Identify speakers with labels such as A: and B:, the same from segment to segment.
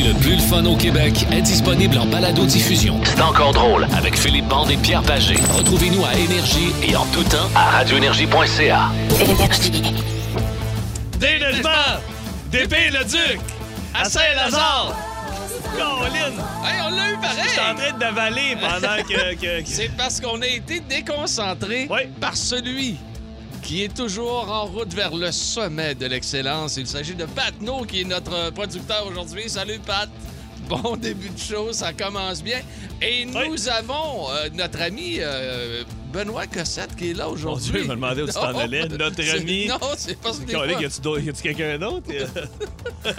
A: le plus le fun au Québec est disponible en balado-diffusion. C'est encore drôle avec Philippe Bande et Pierre Pagé. Retrouvez-nous à Énergie et en tout temps à radioénergie.ca.
B: Déneigement d'épée le duc à Saint-Lazare. Colin!
C: Hey, on l'a eu
B: Je suis en
C: pareil!
B: train de d'avaler pendant que. que- que-
C: C'est parce qu'on a été déconcentré par celui qui est toujours en route vers le sommet de l'excellence. Il s'agit de Pat No, qui est notre producteur aujourd'hui. Salut, Pat! Bon début de show, ça commence bien. Et nous avons euh, notre ami euh, Benoît Cossette qui est là
B: Mon
C: aujourd'hui.
B: Dieu, il m'a demandé où tu t'en allais. Notre ami.
C: Non, c'est parce que des
B: Colin,
C: fois,
B: y a-tu quelqu'un d'autre?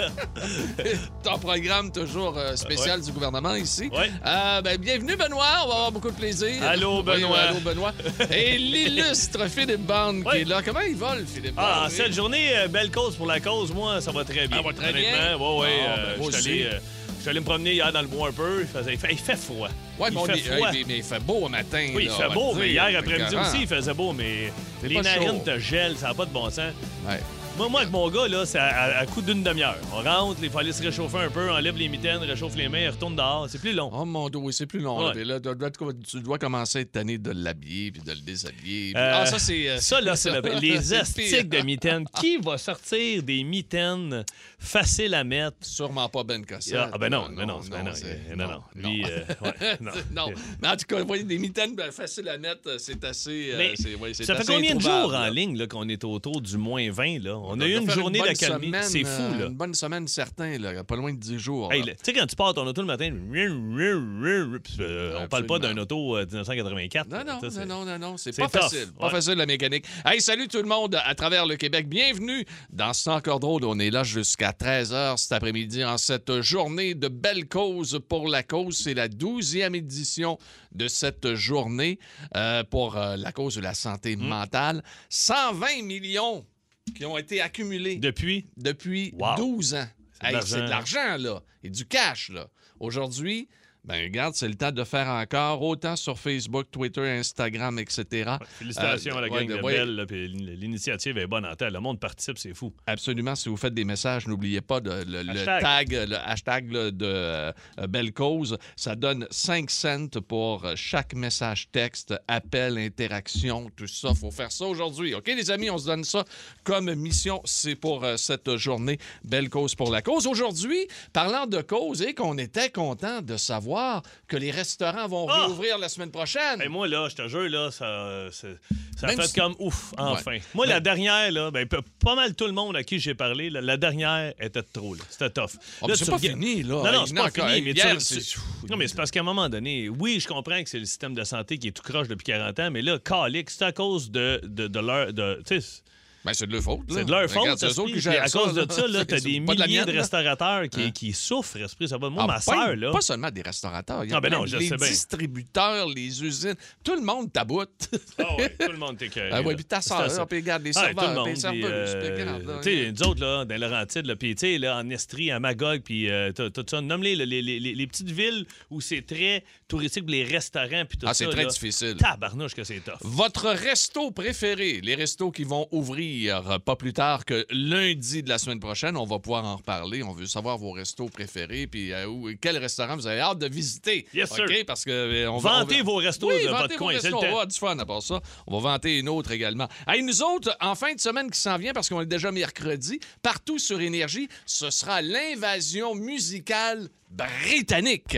C: ton programme toujours euh, spécial du gouvernement ici.
B: Ouais.
C: Euh, ben, bienvenue, Benoît. On va avoir beaucoup de plaisir.
B: Allô,
C: Oui,
B: Benoît.
C: allô, Benoît. Et l'illustre Philippe Bande qui
B: Ouais.
C: est là. Comment il va, le Philippe
B: Ah,
C: Bande?
B: cette journée, belle cause pour la cause, moi, ça va très bien.
C: Ça va très bien?
B: Honnêtement, Ouais, allé me promener hier dans le bois un peu. Il, faisait- il fait, il fait froid.
C: Ouais,
B: il fait froid.
C: hey, mais, il fait beau au matin.
B: Oui, il fait beau, mais hier après-midi aussi, il faisait beau, mais les narines
C: chaud.
B: te gèlent, ça n'a pas de bon sens.
C: Ouais.
B: Moi, moi, avec mon gars, là, c'est à, à coup d'une demi-heure. On rentre, il faut aller se réchauffer un peu, enlève les mitaines, réchauffe les mains, retourne dehors. C'est plus long.
C: Oh mon dieu, oui, c'est plus long.
B: Ouais.
C: là. Tu dois, tu dois commencer à être tanné de l'habiller puis de le déshabiller. puis-
B: Euh,
C: ah, ça, c'est. euh,
B: Ça, là, c'est le- les astiques de mitaines. Qui va sortir des mitaines faciles à mettre?
C: Sûrement pas Ben Cossette.
B: Ah, ben non, ben non, ben non,
C: c'est-
B: euh, non, non. Lui, euh, ouais, non.
C: non. Mais en tout cas, vous voyez, des mitaines ben, faciles à mettre, c'est assez.
B: Mais
C: ouais,
B: ça fait combien de jours en ligne qu'on est autour du moins 20? Là? On a eu une journée d'accalmie. C'est fou,
C: euh,
B: là.
C: Une bonne semaine, certain, là. Pas loin de 10 jours.
B: Hey, Tu sais, quand tu pars ton auto le matin, euh, on parle pas d'un auto euh, 1984.
C: Non, non,
B: Ça,
C: non, non, non, non, c'est pas
B: tough,
C: facile. Pas
B: ouais.
C: facile, la mécanique. Hey, salut tout le monde à travers le Québec. Bienvenue dans C'est encore drôle. On est là jusqu'à 13h cet après-midi en cette journée de belle cause pour la cause. C'est la 12e édition de cette journée euh, pour euh, la cause de la santé
B: Hmm.
C: mentale. 120 millions qui ont été accumulés
B: Depuis,
C: depuis
B: Wow.
C: 12 ans.
B: C'est de
C: Hey, C'est de
B: l'argent.
C: l'argent, là. Et du cash, là. Aujourd'hui, ben regarde, c'est le temps de faire encore autant sur Facebook, Twitter, Instagram, etc.
B: félicitations
C: Euh,
B: à la
C: ouais,
B: gang de
C: ouais.
B: Belle. puis L'initiative est bonne en tête. Le monde participe, c'est fou.
C: Absolument, si vous faites des messages, n'oubliez pas de, le, tag, le hashtag là, de euh, Belle Cause. Ça donne 5 cents pour euh, chaque message texte, appel, interaction, tout ça. faut faire ça aujourd'hui. OK, les amis, on se donne ça comme mission. C'est pour euh, cette journée Belle Cause pour la cause. Aujourd'hui, parlant de cause et qu'on était content de savoir que les restaurants vont
B: Ah!
C: réouvrir la semaine prochaine.
B: Et moi, là, je te jure, là, ça, ça fait
C: si-
B: comme ouf, enfin. Moi, la dernière, là, ben, pas mal tout le monde à qui j'ai parlé, là, la dernière était trop, là. C'était tough.
C: Ah,
B: Là,
C: c'est pas fini, là.
B: Non, non, c'est pas
C: encore.
B: fini, mais
C: hier,
B: tu- Non, mais c'est parce qu'à un moment donné, oui, je comprends que c'est le système de santé qui est tout croche depuis 40 ans, mais là, calique, c'est à cause de, de, de leur. de- tu sais,
C: Ben, c'est de leur faute.
B: c'est de leur faute.
C: c'est eux
B: esprit,
C: autres qui
B: puis
C: gèrent
B: à cause de ça, là, t'as des milliers de
C: mienne,
B: restaurateurs qui,
C: Hein?
B: qui souffrent, esprit. Ça va. Moi,
C: Ah,
B: ma
C: pas-
B: soeur, là.
C: Pas seulement des restaurateurs. Il y a
B: Ah, ben non, je
C: les
B: sais bien.
C: distributeurs, les usines, tout le monde taboute.
B: Ah ouais, tout le monde t'écœure.
C: Ah ouais, puis ta soeur, puis regarde, les serveurs, les
B: puis euh, tu sais, nous autres, là, dans Laurentides, là, puis tu sais, là, en Estrie, à Magog, puis euh, tout ça, nomme-les, les petites villes où c'est très les restaurants, puis tout
C: Ah,
B: ça.
C: c'est très
B: là,
C: difficile.
B: Tabarnouche que c'est tough.
C: Votre resto préféré, les restos qui vont ouvrir euh, pas plus tard que lundi de la semaine prochaine, on va pouvoir en reparler. On veut savoir vos restos préférés, puis euh, où- quel restaurant vous avez hâte de visiter.
B: Yes, sir.
C: OK? Parce que euh, on va- on
B: Vantez
C: va-
B: vos restos
C: Oui,
B: de votre coin,
C: restos. On va avoir du fun à part ça. On va vanter une autre également. Hey, nous autres, en fin de semaine qui s'en vient, parce qu'on est déjà mercredi, partout sur Énergie, ce sera l'invasion musicale britannique.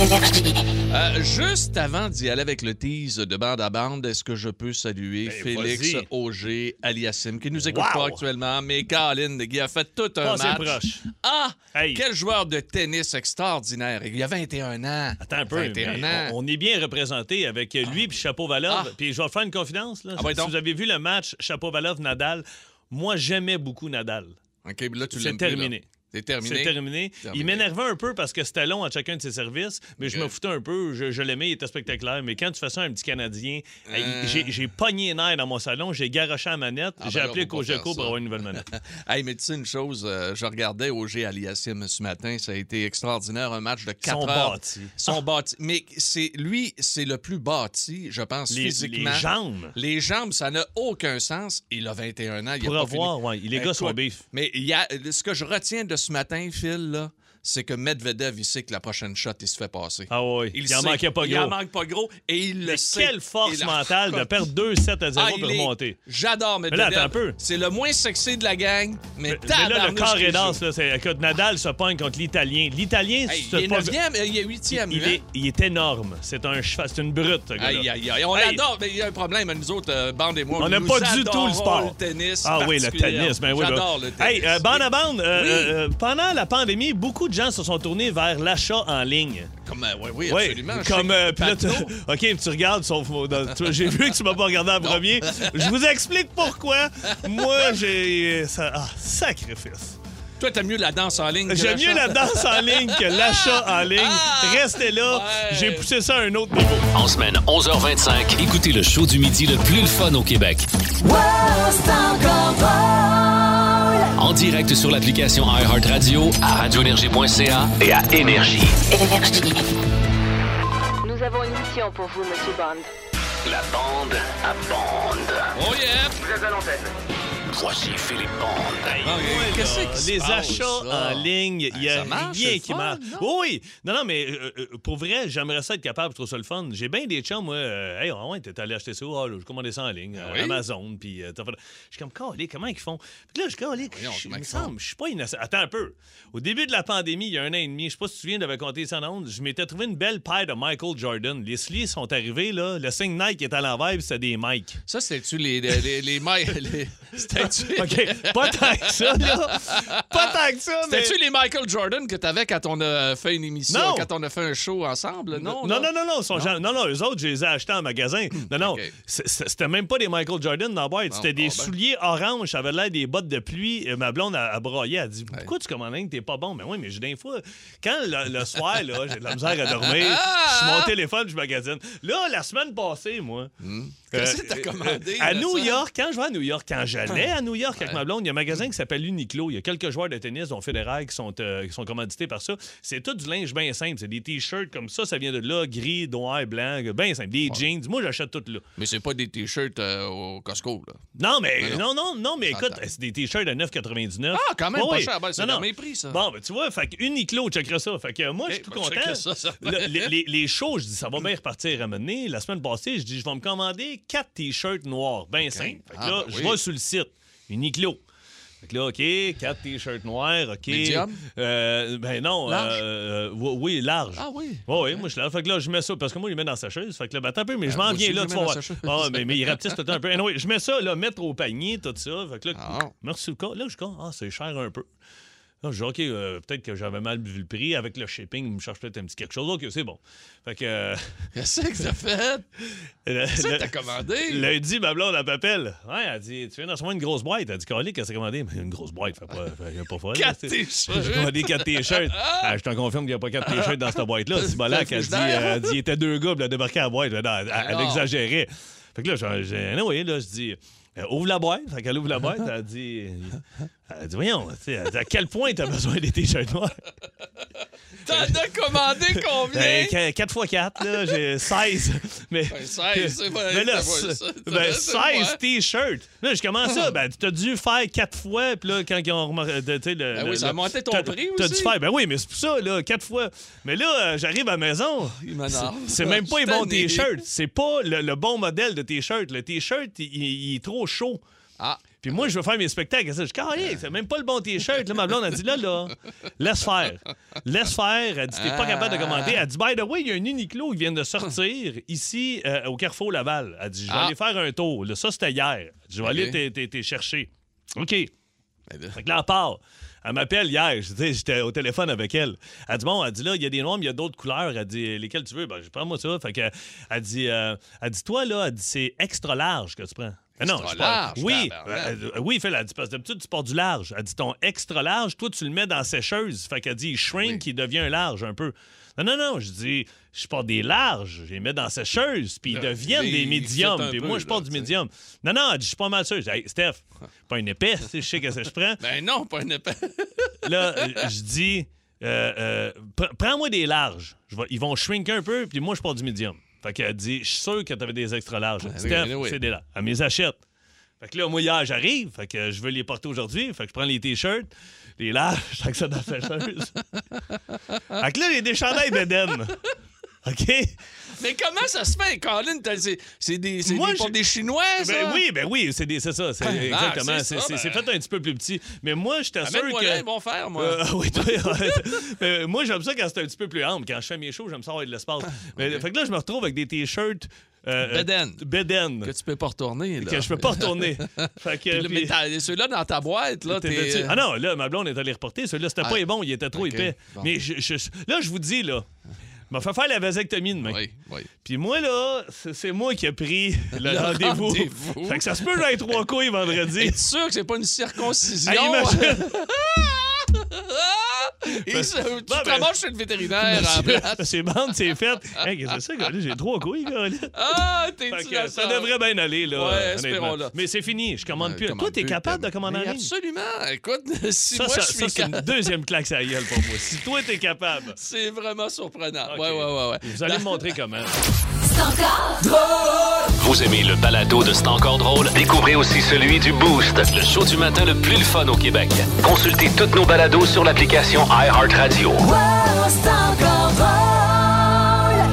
C: Euh, juste avant d'y aller avec le tease de bande à bande, est-ce que je peux saluer
B: Ben,
C: Félix. Auger aliassim, qui nous écoute
B: Wow!
C: pas actuellement, mais Colin, qui a fait tout un
B: Passez
C: match.
B: proche.
C: Ah!
B: Hey.
C: Quel joueur de tennis extraordinaire. Il y a 21 ans.
B: Attends un peu.
C: 21
B: mais
C: ans.
B: on, on est bien représenté avec lui puis Chapeau Valov.
C: Ah.
B: Puis je vais faire une confidence. Là.
C: Ah,
B: si
C: donc.
B: vous avez vu le match Chapeau Valov Nadal, moi j'aimais beaucoup Nadal.
C: OK, mais là, tu
B: C'est
C: l'aimes plus, là.
B: terminé.
C: C'est terminé.
B: C'est terminé.
C: Terminé.
B: Il m'énervait un peu parce que c'était long à chacun de ses services, mais je me foutais un peu. Je, je l'aimais, il était spectaculaire. Mais quand tu fais ça à un petit Canadien,
C: Euh.
B: j'ai- pogné les nerfs dans mon salon, j'ai garoché la manette,
C: Ah, ben
B: j'ai appelé Cogeco pour avoir une nouvelle manette.
C: Hey, mais tu sais une chose, euh, je regardais OG Aliassim ce matin, ça a été extraordinaire, un match de 4
B: sont
C: heures.
B: bâtis.
C: Ils sont bâtis. Mais c'est lui, c'est le plus bâti, je pense,
B: Les,
C: physiquement.
B: les jambes.
C: Les jambes, ça n'a aucun sens. Il a 21 ans, il
B: Pour
C: a pas
B: avoir,
C: fini.
B: ouais, gars sont
C: Écoute,
B: beef.
C: Mais il y a, ce que je retiens de ce matin, Phil, là, c'est que Medvedev, il sait que la prochaine shot, il se fait passer.
B: Ah oui, il, en
C: sait.
B: manquait pas
C: Il
B: gros.
C: en manque pas gros et il le
B: Mais
C: sait.
B: quelle force
C: Il
B: mentale de perdre 2-7 à 0
C: Ah,
B: pour
C: il est-
B: remonter.
C: J'adore Medvedev.
B: attends un peu.
C: C'est le moins sexy de la gang, mais,
B: Mais là, le corps là, c'est- écoute, Nadal se pogne contre l'Italien. L'Italien,
C: Hey,
B: c'est
C: il est
B: pas-
C: 9e, il est 8e.
B: il, est, il est énorme. C'est un cheval, c'est une brute, ce.
C: Aïe, aïe, aïe. On l'adore, mais il y a un problème, nous autres, euh, bande et moi.
B: On n'aime pas du tout le sport.
C: le tennis.
B: Ah oui, le tennis. Ben oui, ben-
C: J'adore le tennis.
B: Hey, euh, bande à bande, euh,
C: Oui.
B: euh, euh, pendant la pandémie, beaucoup de gens se sont tournés vers l'achat en ligne.
C: Comme, euh, oui, oui,
B: Oui,
C: absolument.
B: comme
C: Je sais
B: euh, puis là, tu- OK, tu regardes, sauf j'ai vu que tu m'as pas regardé en premier. Je vous explique pourquoi. Moi, j'ai ça, ah, sacrifice.
C: Toi, t'aimes mieux la danse en ligne. que
B: J'aime mieux la danse en ligne que l'achat en ligne.
C: Ah!
B: Restez là,
C: Ouais.
B: j'ai poussé ça à un autre niveau.
A: En semaine 11h25, écoutez le show du midi le plus le fun au Québec. En direct sur l'application iHeartRadio, à radioénergie.ca et à Énergie.
D: Nous avons une mission pour vous, Monsieur Bond.
A: La bande à bande.
C: Oh yeah!
A: Voici Philippe Bande.
C: Ah, Qu'est-ce qui se
B: les
C: passe,
B: achats en ligne, il y a
C: ça marche,
B: rien
C: c'est
B: qui
C: le
B: marche.
C: non?
B: Oui, non, non, mais euh, euh, pour vrai, j'aimerais ça être capable de trouver ça le fun. J'ai bien des chums, moi. euh, hey, ouais, t'es allé acheter ça, ah, là, je commandais ça en ligne,
C: Ah
B: euh,
C: oui?
B: Amazon, puis euh, t'as fait- Je suis comme, calé, comment ils font? Puis là, je suis calé,
C: Voyons,
B: je- il
C: comment
B: me
C: ils font?
B: semble, je suis pas innocent. Attends un peu. Au début de la pandémie, il y a un an et demi, je sais pas si tu te souviens, j'avais compté ça en ondes, je m'étais trouvé une belle paire de Michael Jordan. Les sleeves sont arrivés, là, le signe Nike est à l'envers, puis c'était des Mike.
C: Ça, c'était-tu les, les, les, les-
B: OK, pas tant que ça, là. Pas tant que ça, mais...
C: c'était-tu les Michael Jordan que t'avais quand on a fait une émission,
B: Non.
C: quand on a fait un show ensemble? Non,
B: Non, non, non, non, non, non, eux autres, je les ai achetés en magasin. Non, non, c'est- c'était même pas des Michael Jordan dans la boîte. C'était des
C: ben.
B: souliers orange, ça avait l'air des bottes de pluie. Euh, Ma blonde a, a broyé, elle a dit Pourquoi tu commandes un que t'es pas bon? Mais oui, mais j'ai des fois, quand le, le soir, là, j'ai de la misère à dormir, je suis mon téléphone, je magasine. Là, la semaine passée, moi.
C: Qu'est-ce
B: euh,
C: que t'as
B: euh,
C: commandé?
B: à New
C: ça?
B: York, quand je vais à New York, quand j'allais à New York avec ma blonde, il y a un magasin qui s'appelle Uniqlo. Il y a quelques joueurs de tennis, dont Federer, qui sont, euh, qui sont commandités par ça. C'est tout du linge bien simple. C'est des t-shirts comme ça, ça vient de là, gris, noir, blanc, bien simple. Des jeans. Moi, j'achète tout là.
C: Mais c'est pas des t-shirts euh, au Costco, là.
B: Non, mais non,
C: non.
B: non, non, mais écoute, c'est des t-shirts à 9,99.
C: Ah, quand même pas
B: oui.
C: cher. Ben, c'est mes prix, ça.
B: Bon, ben, tu vois, fait Uniqlo, checkera ça. Fait que euh, moi, je suis tout
C: ben,
B: content.
C: ça, ça.
B: Le- les, les- les shows, je dis, ça va bien repartir à mener. La semaine passée, je dis, je vais me commander quatre t-shirts noirs, bien simples. Fait que
C: Ah,
B: là,
C: ben
B: je
C: oui.
B: vais sur le site, Uniqlo. Fait que là, OK, quatre t-shirts noirs, OK.
C: Medium?
B: Euh, ben non.
C: Large?
B: euh, euh, oui, large.
C: Ah oui.
B: Oui, oui, moi je suis là. Fait que là, je mets ça, parce que moi, il met dans sa chaise. Fait que là, ben, attends un peu, mais je
C: Ah,
B: m'en viens là,
C: je
B: tu vas voir. Ah, mais, mais il rapetisse tout le temps un peu. Anyway, je mets ça, là, mettre au panier, tout ça. Fait que là,
C: Ah.
B: merci le Là, je dis, ah, c'est cher un peu. Je dis, OK, euh, peut-être que j'avais mal vu le prix. Avec le shipping, il me cherche peut-être un petit quelque chose. OK, c'est bon. Fait que. euh,
C: Qu'est-ce que t'as fait? Qu'est-ce que t'as commandé?
B: Lundi, ma blonde, elle m'appelle. Ouais, elle dit Tu viens recevoir une grosse boîte. Elle dit Carly, qu'est-ce que t'as commandé? Mais une grosse boîte, fait pas, fait pas folle.
C: Quatre t-shirts.
B: J'ai commandé quatre t-shirts. Ah, je te confirme qu'il n'y a pas quatre t-shirts dans cette boîte-là. C'est Bolac, elle dit, euh, elle dit Il était deux gars, elle a débarqué à la boîte. Elle, elle- exagérait. Fait que là, j'ai- oui, là, je dis. Euh, ouvre la boîte. Qu'elle ouvre la boîte. Elle dit. Elle dit, voyons, tu elle dit, à quel point t'as besoin des t-shirts noirs?
C: T'en as commandé combien?
B: Ben, 4 x 4, là, j'ai 16. Mais,
C: Ben, 16, c'est
B: mais là,
C: c'est pas-
B: c'est-
C: ça-
B: ben,
C: c'est
B: 16
C: moi.
B: t-shirts. Là, je commence ça. Ben, tu as dû faire 4 fois. Puis là, quand ils ont remarqué.
C: Ben
B: le-
C: oui, ça a monté ton
B: t'as-
C: prix
B: T'as
C: aussi.
B: dû faire. Ben oui, mais c'est pour ça, là, 4 fois. Mais là, euh, j'arrive à la maison. C'est même pas les bons t-shirts. C'est pas le, le bon modèle de t-shirt. Le t-shirt, il, il est trop chaud.
C: Ah,
B: Puis moi, je veux faire mes spectacles. Je dis, Carré, c'est même pas le bon T-shirt. Là, ma blonde a dit, là, là, laisse faire. Laisse faire. Elle dit, t'es pas capable de commander. Elle dit, by the way, il y a un Uniqlo qui vient de sortir ici euh, au Carrefour Laval. Elle dit, je vais
C: Ah.
B: aller faire un tour. Là, ça, c'était hier. Je vais aller t'es- chercher. OK.
C: ben là,
B: Fait que là, elle part. Elle m'appelle hier. J'étais au téléphone avec elle. Elle dit Bon, elle dit là, il y a des noirs, mais il y a d'autres couleurs. Elle dit Lesquelles tu veux? Ben, je prends moi ça. Fait que, elle dit, euh, elle dit Toi, là, elle dit, c'est extra large que tu prends. Ah non, je parle-
C: large,
B: Oui, euh, euh, oui, Phil, elle dit parce que d'habitude, tu portes du large. Elle dit ton extra large, toi, tu le mets dans la sécheuse. Fait qu'elle dit, il shrink, il devient large un peu. Non, non, non, je dis, je porte des larges, je les mets dans la sécheuse, puis ils
C: Là,
B: deviennent des médiums. Puis moi, je
C: là,
B: porte du médium. Non, non, elle dit, je suis pas mal sûr. Je dis, hey, Steph, pas une sais, je sais que ça je prends.
C: Ben non, pas une épée.
B: Là, euh, je dis, euh, euh, pr- prends-moi des larges. Ils vont shrink un peu, puis moi, je porte du médium. Fait qu'elle dit, je suis sûr que tu avais des extra larges. Steph,
C: oui, oui.
B: c'est des larges. Elle me les achète. Fait que là, moi, hier, j'arrive. Fait que je veux les porter aujourd'hui. Fait que je prends les t-shirts, les larges, je que ça dans la sécheuse. fait que là, j'ai des chandails d'Eden. OK?
C: Mais comment ça se fait, Colin? C'est des, c'est
B: Moi,
C: des, pour
B: je-
C: des Chinois, ça?
B: Ben oui, ben oui, c'est des- c'est ça. C'est
C: Ah,
B: exactement.
C: c'est
B: C'est
C: ça, ben.
B: fait un petit peu plus petit. Mais moi, sûr
C: Amène-moi
B: que.
C: là, ils vont faire, moi.
B: Euh, oui, toi. Mais moi, j'aime ça quand c'est un petit peu plus ample. Quand je fais mes shows, j'aime ça avoir de l'espace. Mais Fait que là, je me retrouve avec des t-shirts. euh,
C: Beden.
B: euh, Beden.
C: Que tu peux pas retourner, là.
B: Que je peux pas retourner. fait que.
C: Puis mais ceux-là dans ta boîte, là,
B: T'es-
C: t'es...
B: t'es- Ah non, là, ma blonde est allée reporter. Celui-là, c'était
C: Ah.
B: pas bon, il était trop épais.
C: bon.
B: Mais je, je- là, je vous dis, là, m'a fait faire la vasectomie demain.
C: Oui, oui.
B: Puis moi, là, c'est moi qui ai pris le,
C: Le
B: rendez-vous.
C: rendez-vous.
B: fait que ça se peut j'aille trois couilles vendredi.
C: Es-tu sûr que c'est pas une circoncision?
B: Hey, imagine.
C: Et ça, tu ramasses chez le vétérinaire en place.
B: C'est bande, c'est fait. Hey, qu'est-ce que c'est ça, gars? J'ai trois couilles, gars.
C: Ah, t'es
B: que ça devrait bien aller, là.
C: Ouais, espérons-le.
B: Mais c'est fini, je commande plus.
C: commande
B: Toi, t'es capable de commander en?
C: Absolument. Écoute, si
B: Ça,
C: moi
B: ça,
C: je suis
B: ça, c'est une deuxième claque la gueule pour moi. Si toi, t'es capable,
C: C'est vraiment surprenant. Ouais, ouais, ouais, ouais.
B: vous allez me montrer comment.
A: Vous aimez le balado de C'est encore drôle? Découvrez aussi celui du Boost, le show du matin le plus le fun au Québec. Consultez toutes nos balados sur l'application iHeartRadio.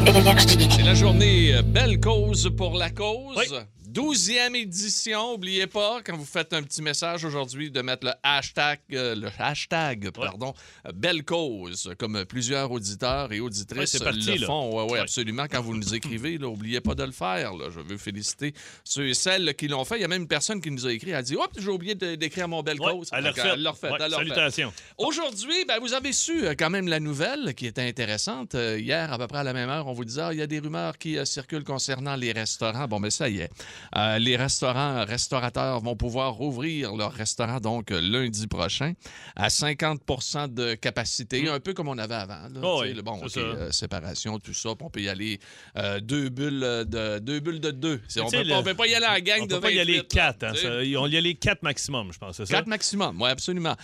D: Énergie.
C: C'est la journée euh, Belle cause pour la cause.
B: Oui.
C: 12e édition. Oubliez pas, quand vous faites un petit message aujourd'hui, de mettre le hashtag, euh, le hashtag pardon, Belle cause, comme plusieurs auditeurs et auditrices
B: parti,
C: le font. Ouais, ouais, absolument. Quand vous nous écrivez, là, oubliez pas de le faire. là. Je veux féliciter ceux et celles qui l'ont fait. Il y a même une personne qui nous a écrit. Elle a dit Hop, j'ai oublié d'écrire mon Belle cause.
B: elle l'a
C: Fait.
B: Salutations.
C: Aujourd'hui, ben, vous avez su euh, quand même la nouvelle qui était intéressante. Euh, hier, à peu près à la même heure, on vous disait ah, il y a des rumeurs qui euh, circulent concernant les restaurants. Bon, mais ça y est. Euh, les restaurants, restaurateurs vont pouvoir rouvrir leur restaurant donc lundi prochain à 50% de capacité, un peu comme on avait avant. là.
B: Mm. Oh oui,
C: le- bon, euh, séparation, tout ça. On peut y aller euh, deux bulles de deux bulles de deux. On peut, pas-
B: le-
C: on peut pas y aller en gang
B: On
C: de
B: peut pas y aller
C: 28, là,
B: quatre. Hein, ça- on y aller quatre maximum, je pense. Ça?
C: 4 maximum, oui, absolument.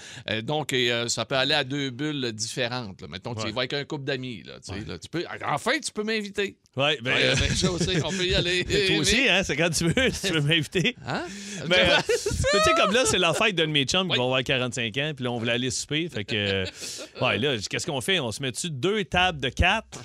C: Donc, et, ça peut aller à deux bulles différentes. là. Mettons, tu y
B: Ouais.
C: vas avec un couple d'amis. Là, tu sais, là, tu peux... Enfin, tu peux m'inviter.
B: Ouais, ben.
C: Ouais,
B: euh,
C: ben, aussi, on peut y aller.
B: toi aussi, hein, c'est quand tu veux, si tu veux m'inviter.
C: Hein?
B: Ben, euh, tu sais, comme là, c'est la fête d'un de mes chums qui
C: Oui.
B: va avoir 45 ans, puis là, on voulait aller souper. Fait que, euh, ouais, là, qu'est-ce qu'on fait? On se met dessus deux tables de quatre,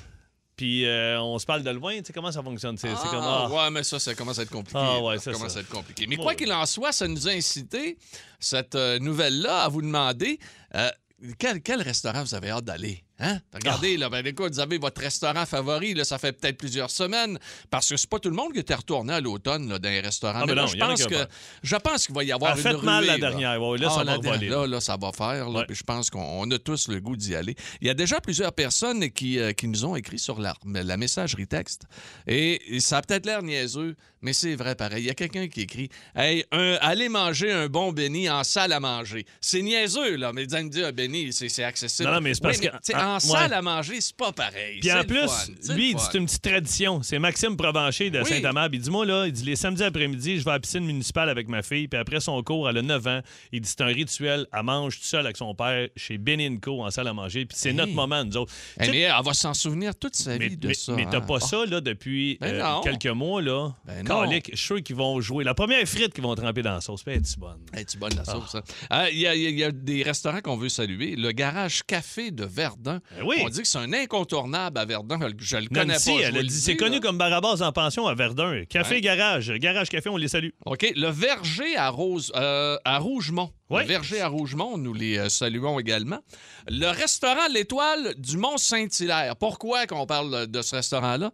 B: puis euh, on se parle de loin? Tu sais comment ça fonctionne? C'est c'est
C: Ah,
B: comme. ah.
C: Ouais, mais ça, ça commence à être compliqué.
B: Ah, ouais,
C: ça commence
B: ça.
C: à être compliqué. Mais
B: Ouais,
C: quoi qu'il en soit, ça nous a incité, cette euh, nouvelle-là, à vous demander euh, quel, quel restaurant vous avez hâte d'aller? Hein? Regardez,
B: Ah.
C: là, ben, écoute, vous avez votre restaurant favori, là, ça fait peut-être plusieurs semaines, parce que c'est pas tout le monde qui était retourné à l'automne là, dans les restaurants.
B: Ah,
C: Mais
B: ben
C: là, je pense que je pense qu'il va y avoir
B: Elle a
C: une
B: fait mal la
C: ruée,
B: dernière. Ouais, là,
C: Ah,
B: ça va
C: Là, là, ça va faire. Là,
B: Ouais.
C: puis je pense qu'on on a tous le goût d'y aller. Il y a déjà plusieurs personnes qui, euh, qui nous ont écrit sur la, la messagerie texte. Et, et ça a peut-être l'air niaiseux, mais c'est vrai pareil. Il y a quelqu'un qui écrit Hey, un- allez manger un bon béni en salle à manger. C'est niaiseux, là, mais vous allez me dire, un béni, c'est accessible.
B: Non, non, mais c'est parce
C: Oui,
B: que- ah,
C: en salle à manger, c'est pas pareil.
B: Puis en plus, lui, il dit c'est une petite tradition. C'est Maxime Provencher de
C: Oui.
B: Saint-Amand. Il dit Moi, là, il dit les samedis après-midi, je vais à la piscine municipale avec ma fille. Puis après son cours, elle a 9 ans. Il dit C'est un rituel. Elle mange tout seul avec son père chez Beninco en salle à manger. Puis c'est notre moment, nous autres.
C: Eh, mais elle va s'en souvenir toute sa vie de
B: mais-
C: ça.
B: mais t'as
C: hein.
B: pas ça là, depuis
C: Ben
B: euh, quelques mois. là.
C: Ben non.
B: Calique, je suis sûr qu'ils vont jouer. La première frite qu'ils vont tremper dans la sauce, être si bonne?
C: Tu bonne la sauce, hein? Ah, il y a- il y a des restaurants qu'on veut saluer. Le Garage Café de Verdun.
B: Oui.
C: On dit que c'est un incontournable à Verdun. Je le connais
B: Nancy,
C: pas.
B: elle a dit c'est connu comme Barabas en pension à Verdun. Café
C: Ouais.
B: Garage. Garage Café, on les salue.
C: OK. Le Verger à, Rose, euh, à Rougemont. Le Verger à Rougemont, nous les euh, saluons également. Le restaurant L'Étoile du Mont-Saint-Hilaire. Pourquoi qu'on parle de ce restaurant-là?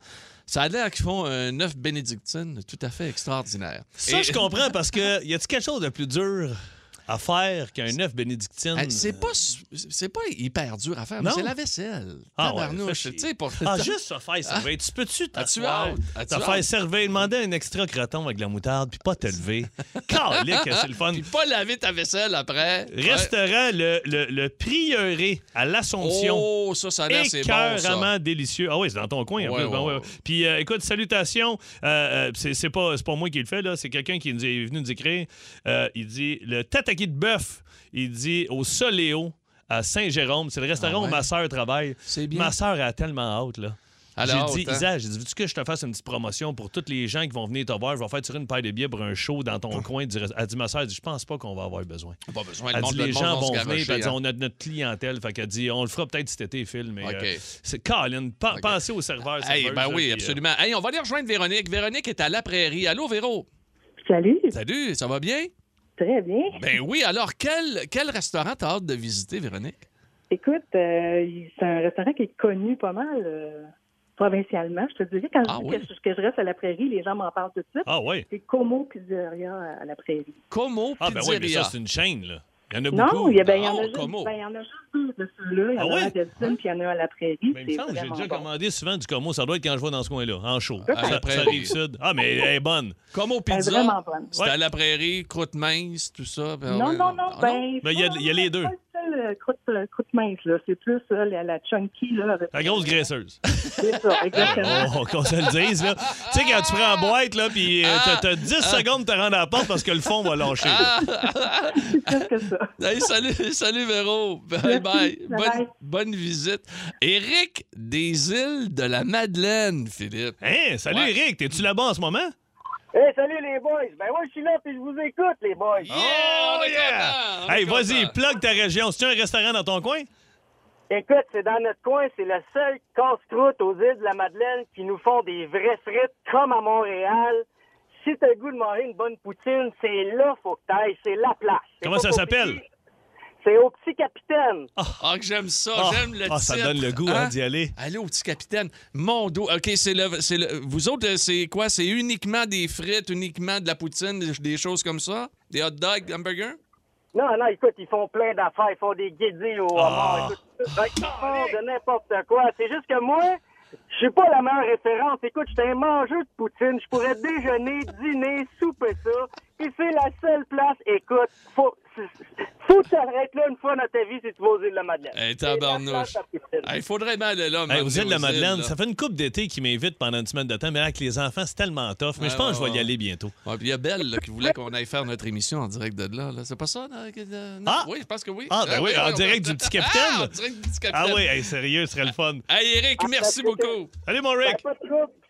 C: Ça a l'air qu'ils font un œuf bénédictine tout à fait extraordinaire.
B: Ça,
C: Et-
B: je comprends parce que y a-tu quelque chose de plus dur à faire qu'un œuf bénédictine.
C: Hey, c'est pas, su- c'est pas hyper dur à faire, mais c'est la vaisselle.
B: Ah ouais, ça,
C: pour...
B: Ah, juste se faire servir. Tu peux-tu t'asseoir, te faire servir, demander un extra croton avec de la moutarde, puis pas te lever. Calique, c'est le fun.
C: Puis pas laver ta vaisselle après.
B: Restaurant le, le, le Prieuré à l'Assomption.
C: Oh, ça, ça a l'air, c'est bon, ça.
B: Délicieux. Ah oui, c'est dans ton coin. en
C: Ouais,
B: plus. Ben
C: ouais,
B: ouais. Puis euh, écoute, salutations. Euh, euh, c'est pas, c'est pas moi qui le fais, là. C'est quelqu'un qui nous est venu nous écrire. Euh, il dit le tataki de bœuf. Il dit au Soléo à Saint-Jérôme. C'est le restaurant
C: Ah ouais?
B: où ma sœur travaille.
C: C'est bien.
B: Ma sœur a tellement hâte, là.
C: Alors,
B: j'ai dit,
C: autant.
B: Isa, j'ai dit, veux-tu que je te fasse une petite promotion pour tous les gens qui vont venir te voir? Je vais faire tirer une paire de billets pour un show dans ton coin. du rest- Elle dit, ma sœur, elle dit, je pense pas qu'on va avoir besoin.
C: Pas besoin, le
B: Elle dit,
C: le
B: les gens vont venir, elle dit,
C: hein.
B: on a notre clientèle. Fait qu'elle dit, on le fera peut-être cet été, Phil, mais
C: OK.
B: euh, c'est Colin, pa- pensez aux serveurs.
C: Hey, ben oui,
B: puis, euh,
C: absolument. Hey, on va aller rejoindre Véronique. Véronique est à La Prairie. Allô, Véro?
E: Salut,
C: Salut, ça va bien?
E: Très bien.
C: Ben oui, alors quel, quel restaurant t'as hâte de visiter, Véronique?
E: Écoute, euh, c'est un restaurant qui est connu pas mal euh, provincialement. Je te dirais, quand
C: Ah
E: je dis
C: oui?
E: que, je, que je reste à la prairie, les gens m'en parlent tout de suite.
B: Ah oui?
E: C'est Como Pizzeria à, à la prairie.
C: Como
B: Ah, ben oui, mais
C: Pizzeria.
B: ça, c'est une chaîne, là. Il y en a beaucoup.
E: Non, il y, a, ben, il y en
C: Non,
E: a juste,
C: Como.
E: ben, il y en a juste deux de ceux-là. Il y en
B: Ah
E: a à Delson, puis il y en a un à la prairie.
B: Mais Ben, il me semble que j'ai déjà
E: bon.
B: commandé souvent du Como. Ça doit être quand je vais dans ce coin-là, en chaud.
C: À la prairie.
B: sud. Ah, mais elle est bonne.
C: Como
E: Elle est
C: Pizza.
E: vraiment bonne.
C: C'est
B: Ouais.
C: à La Prairie, croûte mince, tout ça. Ben
E: Non,
C: ouais.
E: non, non,
C: Ah,
E: ben...
B: Ben, il y a- il y a les deux.
E: Euh, croûte, euh, croûte mince, là. C'est plus euh, la, la chunky, là. Avec...
B: La grosse graisseuse.
E: C'est ça, exactement.
B: Oh, qu'on se le dise, là. Tu sais, quand tu prends la boîte, là, puis t'as- t'as 10 secondes de te rendre à la porte parce que le fond va lâcher. là.
E: C'est presque ça.
C: Hey, salut, salut Véro. Bye bye. Bonne,
E: bye.
C: bonne visite. Éric des îles de la Madeleine, Philippe.
B: Hein? Salut,
C: Ouais.
B: Eric. T'es-tu là-bas en ce moment?
F: Hey, salut les boys! Ben ouais, je suis là puis je vous écoute, les boys!
C: Yeah,
B: Oh, yeah!
C: Est
B: Hey, vas-y, plug ta région. C'est-tu un restaurant dans ton coin?
F: Écoute, c'est dans notre coin, c'est le seul casse-croûte aux îles de la Madeleine qui nous font des vraies frites comme à Montréal. Si t'as le goût de manger une bonne poutine, c'est là faut que t'ailles, c'est la place.
B: Comment ça s'appelle?
F: C'est au petit capitaine.
C: Ah, que j'aime ça,
B: Ah,
C: j'aime le
B: ah, ça
C: titre.
B: donne le goût
C: Hein?
B: hein, d'y aller.
C: Allez au petit capitaine. Mon dos. OK, c'est le, c'est le. Vous autres, euh, c'est quoi? C'est uniquement des frites, uniquement de la poutine, des, des choses comme ça? Des hot dogs, des hamburgers?
F: Non, non, écoute, ils font plein d'affaires. Ils font des guédis au
B: Ah.
F: homard. Écoute, ils font de n'importe quoi. C'est juste que moi, je suis pas la meilleure référence. Écoute, je suis un mangeur de poutine. Je pourrais déjeuner, dîner, souper ça. Puis c'est la seule place. Écoute, faut, faut que tu arrêtes là une fois dans ta vie si tu vas aux îles de la Madeleine.
C: Hey, tabarnouche. Il faudrait mal aller là.
B: Hey, aux îles de la Madeleine, ça fait une coupe d'été qui m'invite pendant une semaine de temps, mais avec les enfants, c'est tellement tough. Mais je
C: Ouais,
B: pense que je
C: ouais,
B: vais y aller bientôt.
C: Il y a Belle là, qui voulait qu'on aille faire notre émission en direct de là. là. C'est pas ça? que- euh, non?
B: Ah!
C: Oui, je pense que oui.
B: Ah, ben oui, en
C: on-
B: direct du petit capitaine.
C: Ah, en direct du petit capitaine.
B: Ah oui, hey, sérieux, ce serait le fun.
C: Hey, Eric, merci beaucoup.
B: Salut, mon
F: Ben,
B: Rick.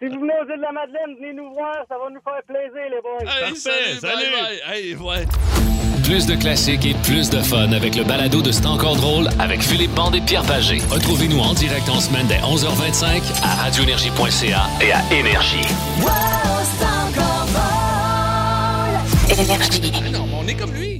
F: Si vous venez aux îles de la Madeleine, venez nous voir. Ça va nous faire plaisir, les boys.
C: Hey,
B: Parfait,
C: salut,
B: salut.
C: bye, bye. Hey, ouais.
A: Plus de classiques et plus de fun avec le balado de C'est encore drôle avec Philippe Bande et Pierre Pagé. Retrouvez-nous en direct en semaine dès 11h25 à radioénergie.ca et à Énergie.
D: Énergie.
C: Ah non, mais on est comme lui.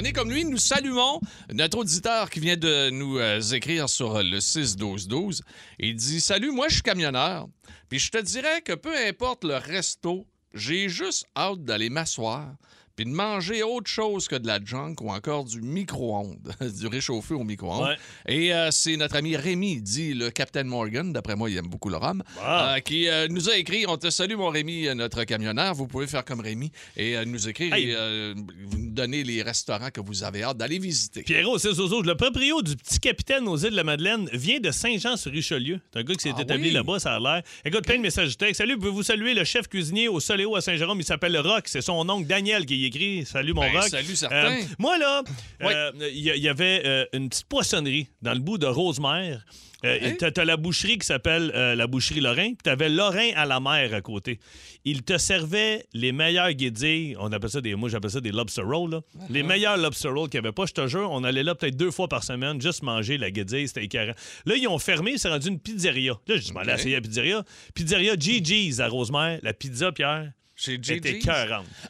C: On est comme lui. Nous saluons notre auditeur qui vient de nous euh, écrire sur euh, le 6-12-12. Il dit Salut, moi, je suis camionneur. Puis je te dirais que peu importe le resto, j'ai juste hâte d'aller m'asseoir puis de manger autre chose que de la junk ou encore du micro-ondes, du réchauffé au micro-ondes.
B: Ouais.
C: Et euh, c'est notre ami Rémi, dit le Captain Morgan, d'après moi, il aime beaucoup le rhum, euh, qui euh, nous a écrit On te salue, mon Rémi, notre camionneur. Vous pouvez faire comme Rémi et nous écrire
B: Hey.
C: et vous nous donner les restaurants que vous avez hâte d'aller visiter.
B: Pierrot, c'est Zozo. Le proprio du petit capitaine aux îles de la Madeleine vient de Saint-Jean-sur-Richelieu. C'est un gars qui s'est
C: Ah
B: établi
C: oui?
B: là-bas, ça a l'air. Écoute, plein de messages de texte. Salut, pouvez-vous saluer le chef cuisinier au Soléo à Saint-Jérôme? Il s'appelle Rock. C'est son oncle Daniel qui y écrit. Salut, mon
C: Ben,
B: Rock.
C: salut, certain.
B: moi, là,
C: Oui.
B: euh, il y, avait euh, une petite poissonnerie dans le bout de Rosemère. Euh,
C: Hein?
B: T'as la boucherie qui s'appelle euh, la boucherie Lorrain, puis t'avais Lorrain à la mer à côté. Il te servait les meilleurs guédilles, on appelle ça des, moi j'appelle ça des lobster rolls, là.
C: Uh-huh.
B: les meilleurs lobster rolls qu'il n'y avait pas. Je te jure, on allait là peut-être deux fois par semaine, juste manger la guédille, c'était écœurant. Là, ils ont fermé, c'est rendu une pizzeria. Là, je dis, je m'en allais
C: Ok.
B: essayer la pizzeria. Pizzeria GG's à Rosemère, la pizza, Pierre.
C: Chez
B: était.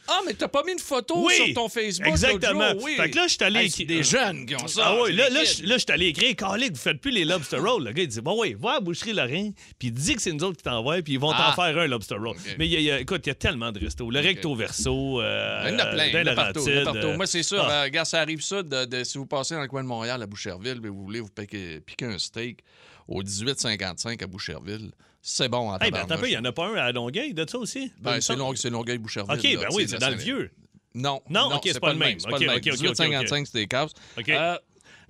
C: Ah, mais t'as pas mis une photo
B: Oui,
C: sur ton Facebook.
B: exactement.
C: jour, Oui.
B: Fait que là, je suis allé
C: Hey, des jeunes qui ont ça.
B: Ah oui, là, je suis allé écrire, Calique, vous faites plus les lobster rolls. Le gars, il dit, bon, oui, va à boucherie Lorrain, puis dis que c'est nous autres qui t'envoient, puis ils vont
C: Ah.
B: t'en faire un lobster roll. Mais il y a- il y a- écoute, il y a tellement de restos. Le recto verso, euh,
C: Il y en a plein, il y en a
B: dans
C: partout. Moi, c'est sûr,
B: ah.
C: euh, regarde, ça arrive ça, de, de- si vous passez dans le coin de Montréal, à Boucherville, vous voulez vous piquer, piquer un steak au 18,55 à Boucherville, c'est bon en
B: Hey, ben,
C: tabarnouche.
B: attends un peu, il n'y en a pas un à Longueuil de ça aussi?
C: Ben, c'est. Long- Longueuil-Boucherville.
B: OK, ben oui, c'est dans le vieux.
C: Non,
B: Non, OK, c'est pas le même.
C: C'est pas
B: OK,
C: le même. 18,55 Steakhouse.
B: OK.
C: Euh,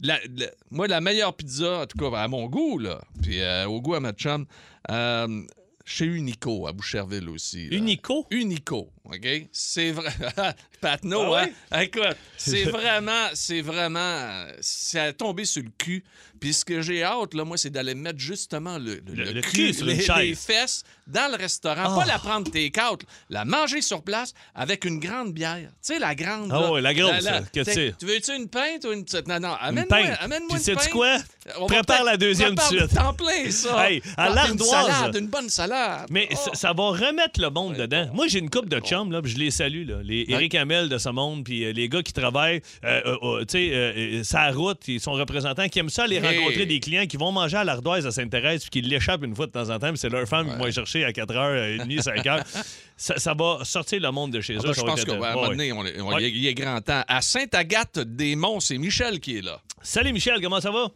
C: la- la- moi, la meilleure pizza, en tout cas, à mon goût, là, puis euh, au goût à ma chum, euh, chez Unico, à Boucherville aussi. là.
B: Unico?
C: Unico, OK? C'est vrai. Patno,
B: Ah
C: hein? Écoute, c'est vraiment, c'est vraiment, c'est tombé sur le cul. Puis ce que j'ai hâte, là, moi, c'est d'aller mettre justement le, le,
B: Le-
C: cul,
B: sur une
C: les, les fesses dans le restaurant.
B: Ah.
C: Pas la prendre tes côtes, la manger sur place avec une grande bière. Tu sais, la grande.
B: Ah ouais, la grosse. Qu'est-ce que c'est?
C: Tu veux-tu une pinte ou une petite? Non, non,
B: Une
C: amène-moi
B: pinte.
C: amène-moi
B: Puis
C: une
B: sais-tu
C: pinte.
B: quoi?
C: On
B: Prépare la deuxième de suite.
C: En plein, ça.
B: Hey, à
C: Ah, Une
B: l'ardoise.
C: salade, une bonne salade.
B: Mais
C: Oh.
B: ça, ça va remettre le monde dedans. Moi, j'ai une coupe de chums, là, je les salue, là. Les Éric De ce monde, puis euh, les gars qui travaillent, euh, euh, tu sais, sa route, ils sont représentants, qui aiment ça aller
C: Hey.
B: rencontrer des clients qui vont manger à l'ardoise à Sainte-Thérèse, puis qui l'échappent une fois de temps en temps, puis c'est leur femme qui va chercher à 4h30, 5h. ça, ça va sortir le monde de chez
C: Ah,
B: eux.
C: ben, je pense qu'à un moment donné,
B: ouais.
C: on- on-
B: Ouais.
C: il est grand temps. À Sainte-Agathe-des-Monts, c'est Michel qui est là.
B: Salut Michel, comment ça va?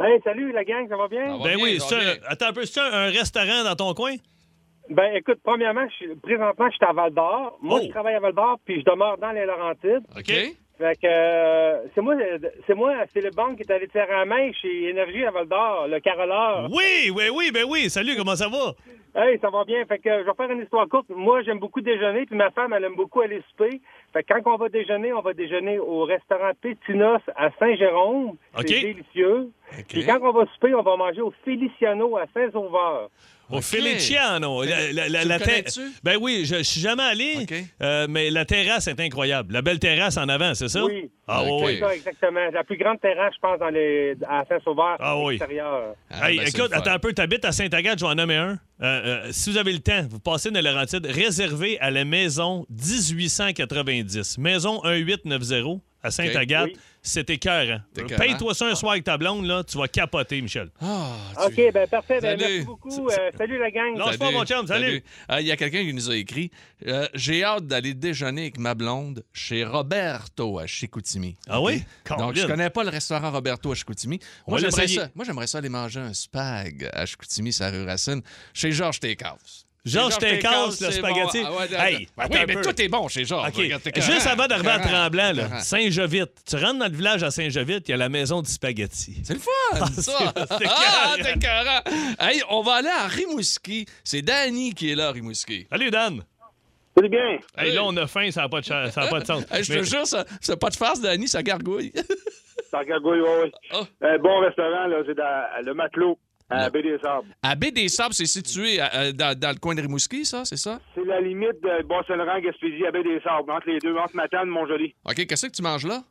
F: Hey, salut la gang, ça va bien?
C: Ça va
B: Ben
C: bien,
B: oui,
C: ça
B: attends un peu, c'est un, un restaurant dans ton coin?
F: Ben écoute, premièrement, je présentement, je suis à Val d'Or. Moi,
B: Oh.
F: je travaille à Val d'Or, puis je demeure dans les Laurentides.
C: OK?
F: Fait que euh, c'est moi, c'est moi, c'est le banque qui est allé te faire la main chez Énergie à Val d'Or, le caroleur.
B: Oui, oui, oui, ben oui. Salut, comment ça va?
F: Hey, ça va bien. Fait que je vais faire une histoire courte. Moi, j'aime beaucoup déjeuner, puis ma femme, elle aime beaucoup aller souper. Fait que quand on va déjeuner, on va déjeuner au restaurant Pétinos à Saint-Jérôme.
B: OK.
F: C'est délicieux.
C: OK.
F: Puis quand on va souper, on va manger au Feliciano à Saint-Sauveur.
B: Au
C: OK.
B: Feliciano. La, la-
C: Tu?
B: Ben oui, je, je suis jamais allé, euh, mais la terrasse est incroyable. La belle terrasse en avant, c'est ça?
F: Oui.
B: Ah oui.
F: C'est ça, exactement. La plus grande terrasse, je pense, dans les, à Saint-Sauveur,
B: Ah
F: à
B: oui.
F: l'extérieur.
C: Ah,
B: Hey,
C: ben,
B: écoute, attends un peu, t'habites à Saint-Agathe, je vais en nommer un. Euh, euh, si vous avez le temps, vous passez dans Laurentide, réservé à la maison 1890. Maison 1890 à Saint-Agathe.
F: Oui.
B: C'est écœurant.
C: C'est écœurant.
B: Paye-toi ça un soir avec ta blonde, là, tu vas capoter, Michel.
C: Ah, tu-
F: OK, ben parfait. Ben,
C: Salut.
F: merci beaucoup. Euh, salut la gang.
B: Lâche pas, mon chum, salut.
C: Ah, Il y a quelqu'un qui nous a écrit euh, J'ai hâte d'aller déjeuner avec ma blonde chez Roberto à Chicoutimi.
B: Ah oui?
C: Donc, je connais pas le restaurant Roberto à Chicoutimi.
B: On
C: Moi, j'aimerais ça, moi, j'aimerais ça aller manger un spag à Chicoutimi, sur la rue Racine, chez Georges Steakhouse.
B: Georges Steakhouse, le spaghetti.
C: bon. Ah ouais,
B: Hey,
C: ben oui, mais tout est bon chez Georges.
B: Juste avant d'arriver à Tremblant, là. Saint-Jovite. Tu rentres dans le village à Saint-Jovite, il y a la maison du spaghetti.
C: C'est le fun, ça!
B: c'est-
C: ah. Hey, on va aller à Rimouski. C'est Danny qui est là, à Rimouski.
B: Salut, Dan.
F: Salut bien.
B: Hey, là, on a faim, ça n'a pas, de ça a pas de sens.
C: Hey, je
B: Mais-
C: te jure, ça, c'est pas de farce, Danny, ça gargouille.
F: Dans Gargouille, oui, oui.
C: Ah.
F: Un bon restaurant, là, c'est le Matelot, à Baie des Sables.
C: À Baie des Sables, c'est situé à- dans, dans le coin de Rimouski, ça, c'est ça?
F: C'est la limite de Bas-Saint-Laurent, Gaspésie, à Baie des Sables, entre les deux, entre Matane et Montjoli.
C: OK, qu'est-ce que tu manges là?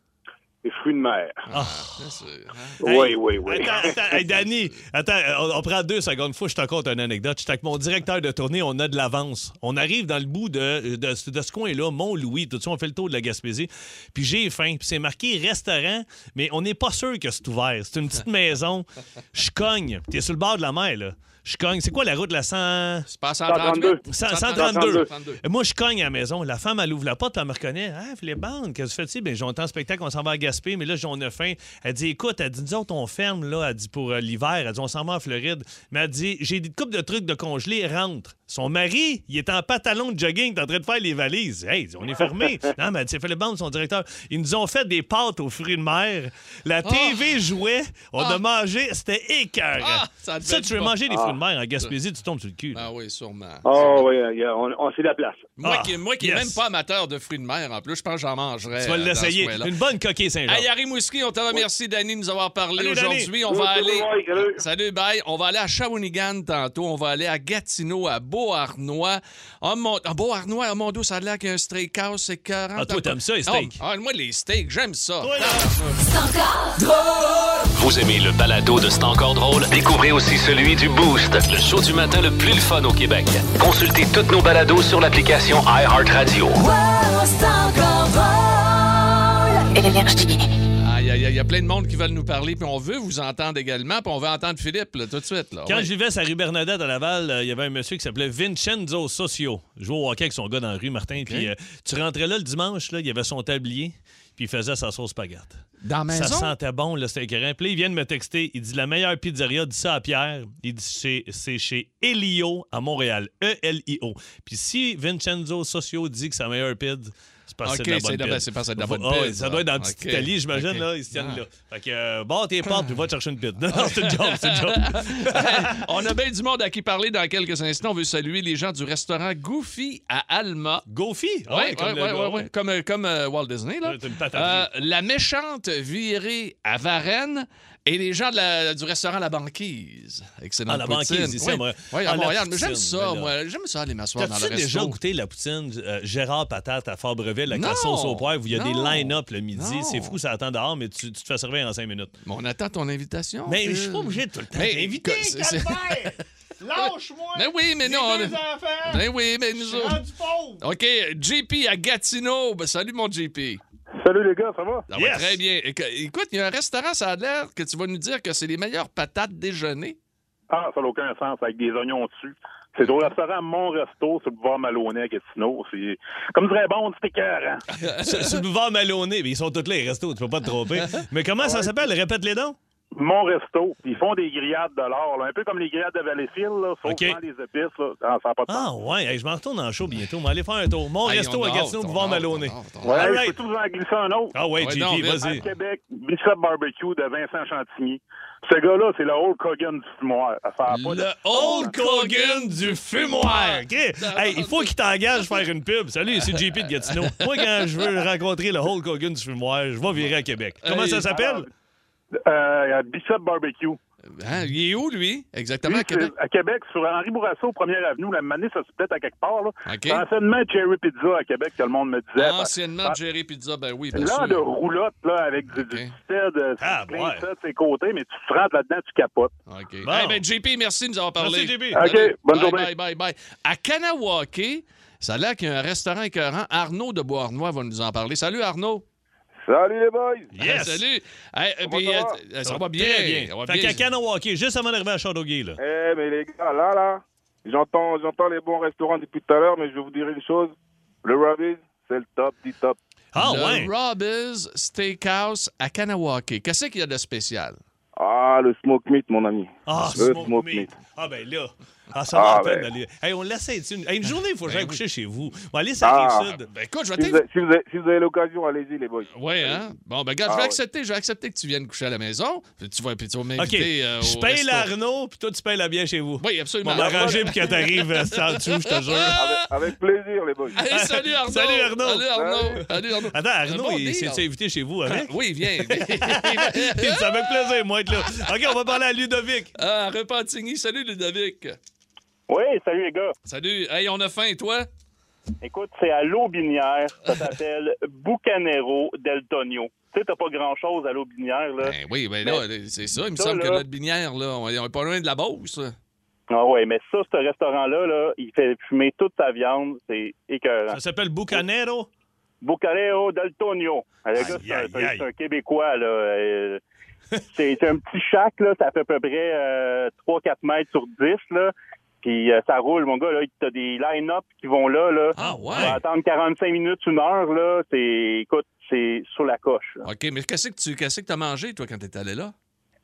F: Les fruits de mer.
C: Ça, c'est- hein?
F: Oui, oui, oui.
B: Attends, attends, hey, Danny, attends, on, on prend deux secondes. Faut que je te raconte une anecdote. J'étais avec mon directeur de tournée, on a de l'avance. On arrive dans le bout de, de, de ce coin-là, Mont-Louis, tout ça, on fait le tour de la Gaspésie. Puis j'ai faim, puis c'est marqué restaurant, mais on n'est pas sûr que c'est ouvert. C'est une petite maison. Je cogne. T'es sur le bord de la mer, là. Je cogne. C'est quoi la route, la 100...
C: C'est pas
F: 132.
C: 138?
B: 100 132.
C: 132.
B: Moi, je cogne à la maison. La femme, elle ouvre la porte, elle me reconnaît. Ah, les bandes, qu'est-ce que tu fais ici? Ben, j'ai en spectacle, on s'en va à Gaspé, mais là, j'en ai faim. Elle dit, écoute, elle dit, nous autres, on ferme, là, elle dit, pour euh, l'hiver. Elle dit, on s'en va en Floride. Mais elle dit, j'ai des coupes de trucs de congelés, rentre. Son mari, il est en pantalon de jogging, il est en train de faire les valises. Hey, on est fermé. non, mais c'est fait le bandes, son directeur. Ils nous ont fait des pâtes aux fruits de mer. La TV jouait, on a mangé, c'était écœurant.
C: Ah, ça
B: tu veux manger des fruits de mer en Gaspésie, tu tombes sur le cul.
C: Ah oui, sûrement.
F: Oh, oui, a- on, on sait la place.
C: Moi,
B: Ah,
C: qui, moi qui
B: yes.
C: même pas amateur de fruits de mer, en plus, je pense que j'en mangerais.
B: Tu vas
C: euh,
B: l'essayer. Une bonne coquille Saint-Jean.
C: Hey, à Rimouski, on te remercie, Danny, de nous avoir parlé
B: Salut, Danny.
C: aujourd'hui. On
F: Oui,
C: va
F: salut,
C: aller.
F: salut.
C: Bye. On va aller à Shawinigan tantôt. On va aller à Gatineau, à Beauharnois. À, Mon... à Beauharnois, à Mondo, ça a l'air qu'il y a un steakhouse. C'est 40.
B: Ah, toi, t'aimes ça, les steaks?
C: Ah, moi, les steaks, j'aime ça.
A: Vous Vous aimez le balado de C'est encore drôle? Découvrez aussi celui du Boost, le show du matin le plus le fun au Québec. Consultez toutes nos balados sur l'application iHeartRadio.
D: Énergie.
C: Ah, Il y, a- il y a plein de monde qui veulent nous parler, puis on veut vous entendre également, puis on veut entendre Philippe là, tout de suite. Là.
B: Quand
C: Ouais.
B: je vivais à rue Bernadette à Laval, euh, il y avait un monsieur qui s'appelait Vincenzo Socio. Je jouais au hockey avec son gars dans la rue, Martin. Puis euh, tu rentrais là le dimanche, là, il y avait son tablier, puis il faisait sa sauce spaghetti.
C: Dans la
B: Ça
C: maison?
B: sentait bon, là, c'était écœurant. Puis là, il vient de me texter. Il dit la meilleure pizzeria, dit ça à Pierre. Il dit c'est- c'est chez Elio à Montréal. E-L-I-O. Puis si Vincenzo Socio dit que c'est la meilleure pizza, c'est c'est de la bonne
C: c'est de la pizza.
B: Ça doit être dans la petite Italie, j'imagine. là, Ils se tiennent
C: Ah.
B: là. Fait que, euh, barre tes portes puis va te chercher une pizza. Non, non, c'est une joke, c'est une joke.
C: On a bien du monde à qui parler dans quelques instants. On veut saluer les gens du restaurant Goofy à Alma.
B: Goofy? Ah
C: Oui,
B: comme
C: euh, euh, Walt Disney. Là.
B: Une.
C: Euh, la méchante virée à Varennes et les gens de la- du restaurant La Banquise. Excellent.
B: Ah, La Banquise, ici, à Montréal.
C: Oui,
B: Ah,
C: à Montréal. Mais j'aime ça,
B: ben
C: moi. J'aime ça aller m'asseoir dans le resto.
B: déjà goûté la poutine euh, Gérard Patate à Fabreville la sauce au poivre où il y a des line-up le midi? C'est fou, ça attend dehors, mais tu, tu te fais servir en cinq minutes.
C: Mais on attend ton invitation.
B: Mais je suis pas obligé de tout le temps t'inviter! Lâche-moi!
C: Mais oui, mais non.
B: Deux!
C: Ben oui, mais nous autres. OK, JP à Gatineau. Ben, salut, mon JP.
F: Salut les gars, ça va?
C: Ça va très bien. Éc- Écoute, il y a un restaurant, ça a l'air que tu vas nous dire que c'est les meilleures patates déjeuner.
G: Ah, ça n'a aucun sens avec des oignons dessus. C'est au restaurant Mon Resto sur le boulevard Maloney à Gatineau. C'est comme dirait bon, c'est écœurant.
B: Sur sur le boulevard Maloney, mais ils sont tous là, les restos, tu peux pas te tromper. Mais comment ça s'appelle? Répète les dons.
G: Mon Resto. Puis Ils font des grillades de l'or, un peu comme les grillades de Valleyfield, là, sauf
B: OK.
G: sans les épices. Là. Ah, ça pas de
B: Ah ouais, hey, je m'en retourne en show bientôt. On va aller faire un tour. Mon
C: Hey,
B: resto à Gatineau,
C: hâte,
B: Maloney.
G: Ouais,
B: All
G: je
B: right.
G: peux tout vous en glisser un autre.
B: Ah ouais,
C: Ouais,
B: JP,
G: À
B: vas-y.
G: Québec, Bicep Barbecue de Vincent Chantigny. Ce gars-là, c'est le Hulk Hogan du fumoir. Ça de-
C: Le
B: Hulk Hogan du fumoir. OK? Hey, il faut qu'il t'engage faire une pub. Salut, c'est JP de Gatineau. Moi, quand je veux rencontrer le Hulk Hogan du fumoir, je vais virer à Québec. Comment
C: Hey,
B: ça s'appelle?
G: Euh, à Bicep Barbecue.
C: Hein, il est où, lui? Exactement,
G: Lui,
C: à Québec?
G: à Québec, sur Henri Bourassa, première avenue. La manée, ça se pète à quelque part. Là.
C: OK.
G: C'est Anciennement Cherry Pizza à Québec, que le monde me disait.
C: Anciennement,
G: Ah,
C: Jerry Pizza, ben oui, bien
G: Là, de
C: sûr.
G: roulotte, là, avec du,
C: OK.
G: du euh,
B: Ah, ouais.
G: de de ses côtés, mais tu te rentres là-dedans, tu capotes.
C: OK.
B: Bon.
C: Hey, ben, JP, merci de nous avoir parlé.
B: Merci, JP.
G: OK, bonne
C: bye,
G: journée.
C: Bye, bye, bye. À Kanawake, ça a l'air qu'il y a un restaurant écœurant. Arnaud de Beauharnois va nous en parler. Salut, Arnaud.
G: Salut les boys!
B: Yes!
C: Salut. Hey,
G: Comment
C: puis,
G: ça va?
C: euh, ça va bien.
B: Très bien.
C: Ça va
B: Fait qu'à Kanawake, juste avant d'arriver à Châteauguay, là.
H: Eh, mais les gars, là, là, j'entends, j'entends les bons restaurants depuis tout à l'heure, mais je vais vous dire une chose. Le Robbins, c'est le top du top.
B: Ah
C: le
B: ouais?
C: Robbins Steakhouse à Kanawake. Qu'est-ce qu'il y a de spécial?
H: Ah, le smoke meat, mon ami.
B: Ah,
H: Le
B: smoke
H: smoke
B: meat.
H: meat.
B: Ah, ben là. Ah, ça va
H: Ah,
B: la peine
H: ben.
B: d'aller. Hey, on l'essaie. Hey, une journée, il faut que j'aille
C: Ben
B: coucher chez vous. On va aller sur
H: Ah.
B: Rive-Sud.
C: Ben écoute, je vais
H: Si vous, avez, si vous avez- si vous avez l'occasion, allez-y, les boys.
C: Oui, hein? Bon, ben, regarde, je
H: Ah,
C: vais
H: ouais.
C: accepter, je vais accepter que tu viennes coucher à la maison. Puis tu vas, puis tu vas m'inviter euh,
B: Je paye l'Arnaud, puis toi, tu payes la bière chez vous.
C: Oui,
B: On
C: absolument.
B: va m'arranger pour que t'arrives euh, en dessous, je te jure.
H: Avec, avec plaisir, les boys.
C: Salut Arnaud!
B: Salut, Arnaud.
C: Salut Arnaud! Salut Arnaud!
B: Attends, Arnaud, il s'est invité chez vous
C: Ah,
B: avec?
C: oui, viens.
B: Il ça fait plaisir, moi, être là. OK, on va parler à Ludovic.
C: ah, Repentigny, salut Ludovic.
F: Oui, salut les gars.
C: Salut. Hey, on a faim, toi?
F: Écoute, c'est à l'Aubinière. Ça s'appelle Bucanero del Tonio. Tu sais, t'as pas grand-chose à l'Aubinière, là.
C: Ben oui, ben là, c'est ça. Il me
F: ça,
C: semble que
F: là-
C: notre binière, là, on est pas loin de la Beauce.
F: Ah ouais, mais ça, ce restaurant-là, là, il fait fumer toute sa viande. C'est écœurant.
B: Ça s'appelle Bucanero?
F: Bucanero del Tonio. Gars, c'est un- Québécois, là. Euh, c'est un petit shack, là. Ça fait à peu près euh, 3-4 mètres sur 10, là. Puis euh, ça roule, mon gars, là. T'as des line-up qui vont là, là.
C: Ah,
F: On va
C: ouais.
F: attendre 45 minutes, une heure, là. C'est, écoute, c'est sur la coche. là.
C: OK, mais qu'est-ce que tu qu'est-ce que t'as mangé, toi, quand t'es allé là?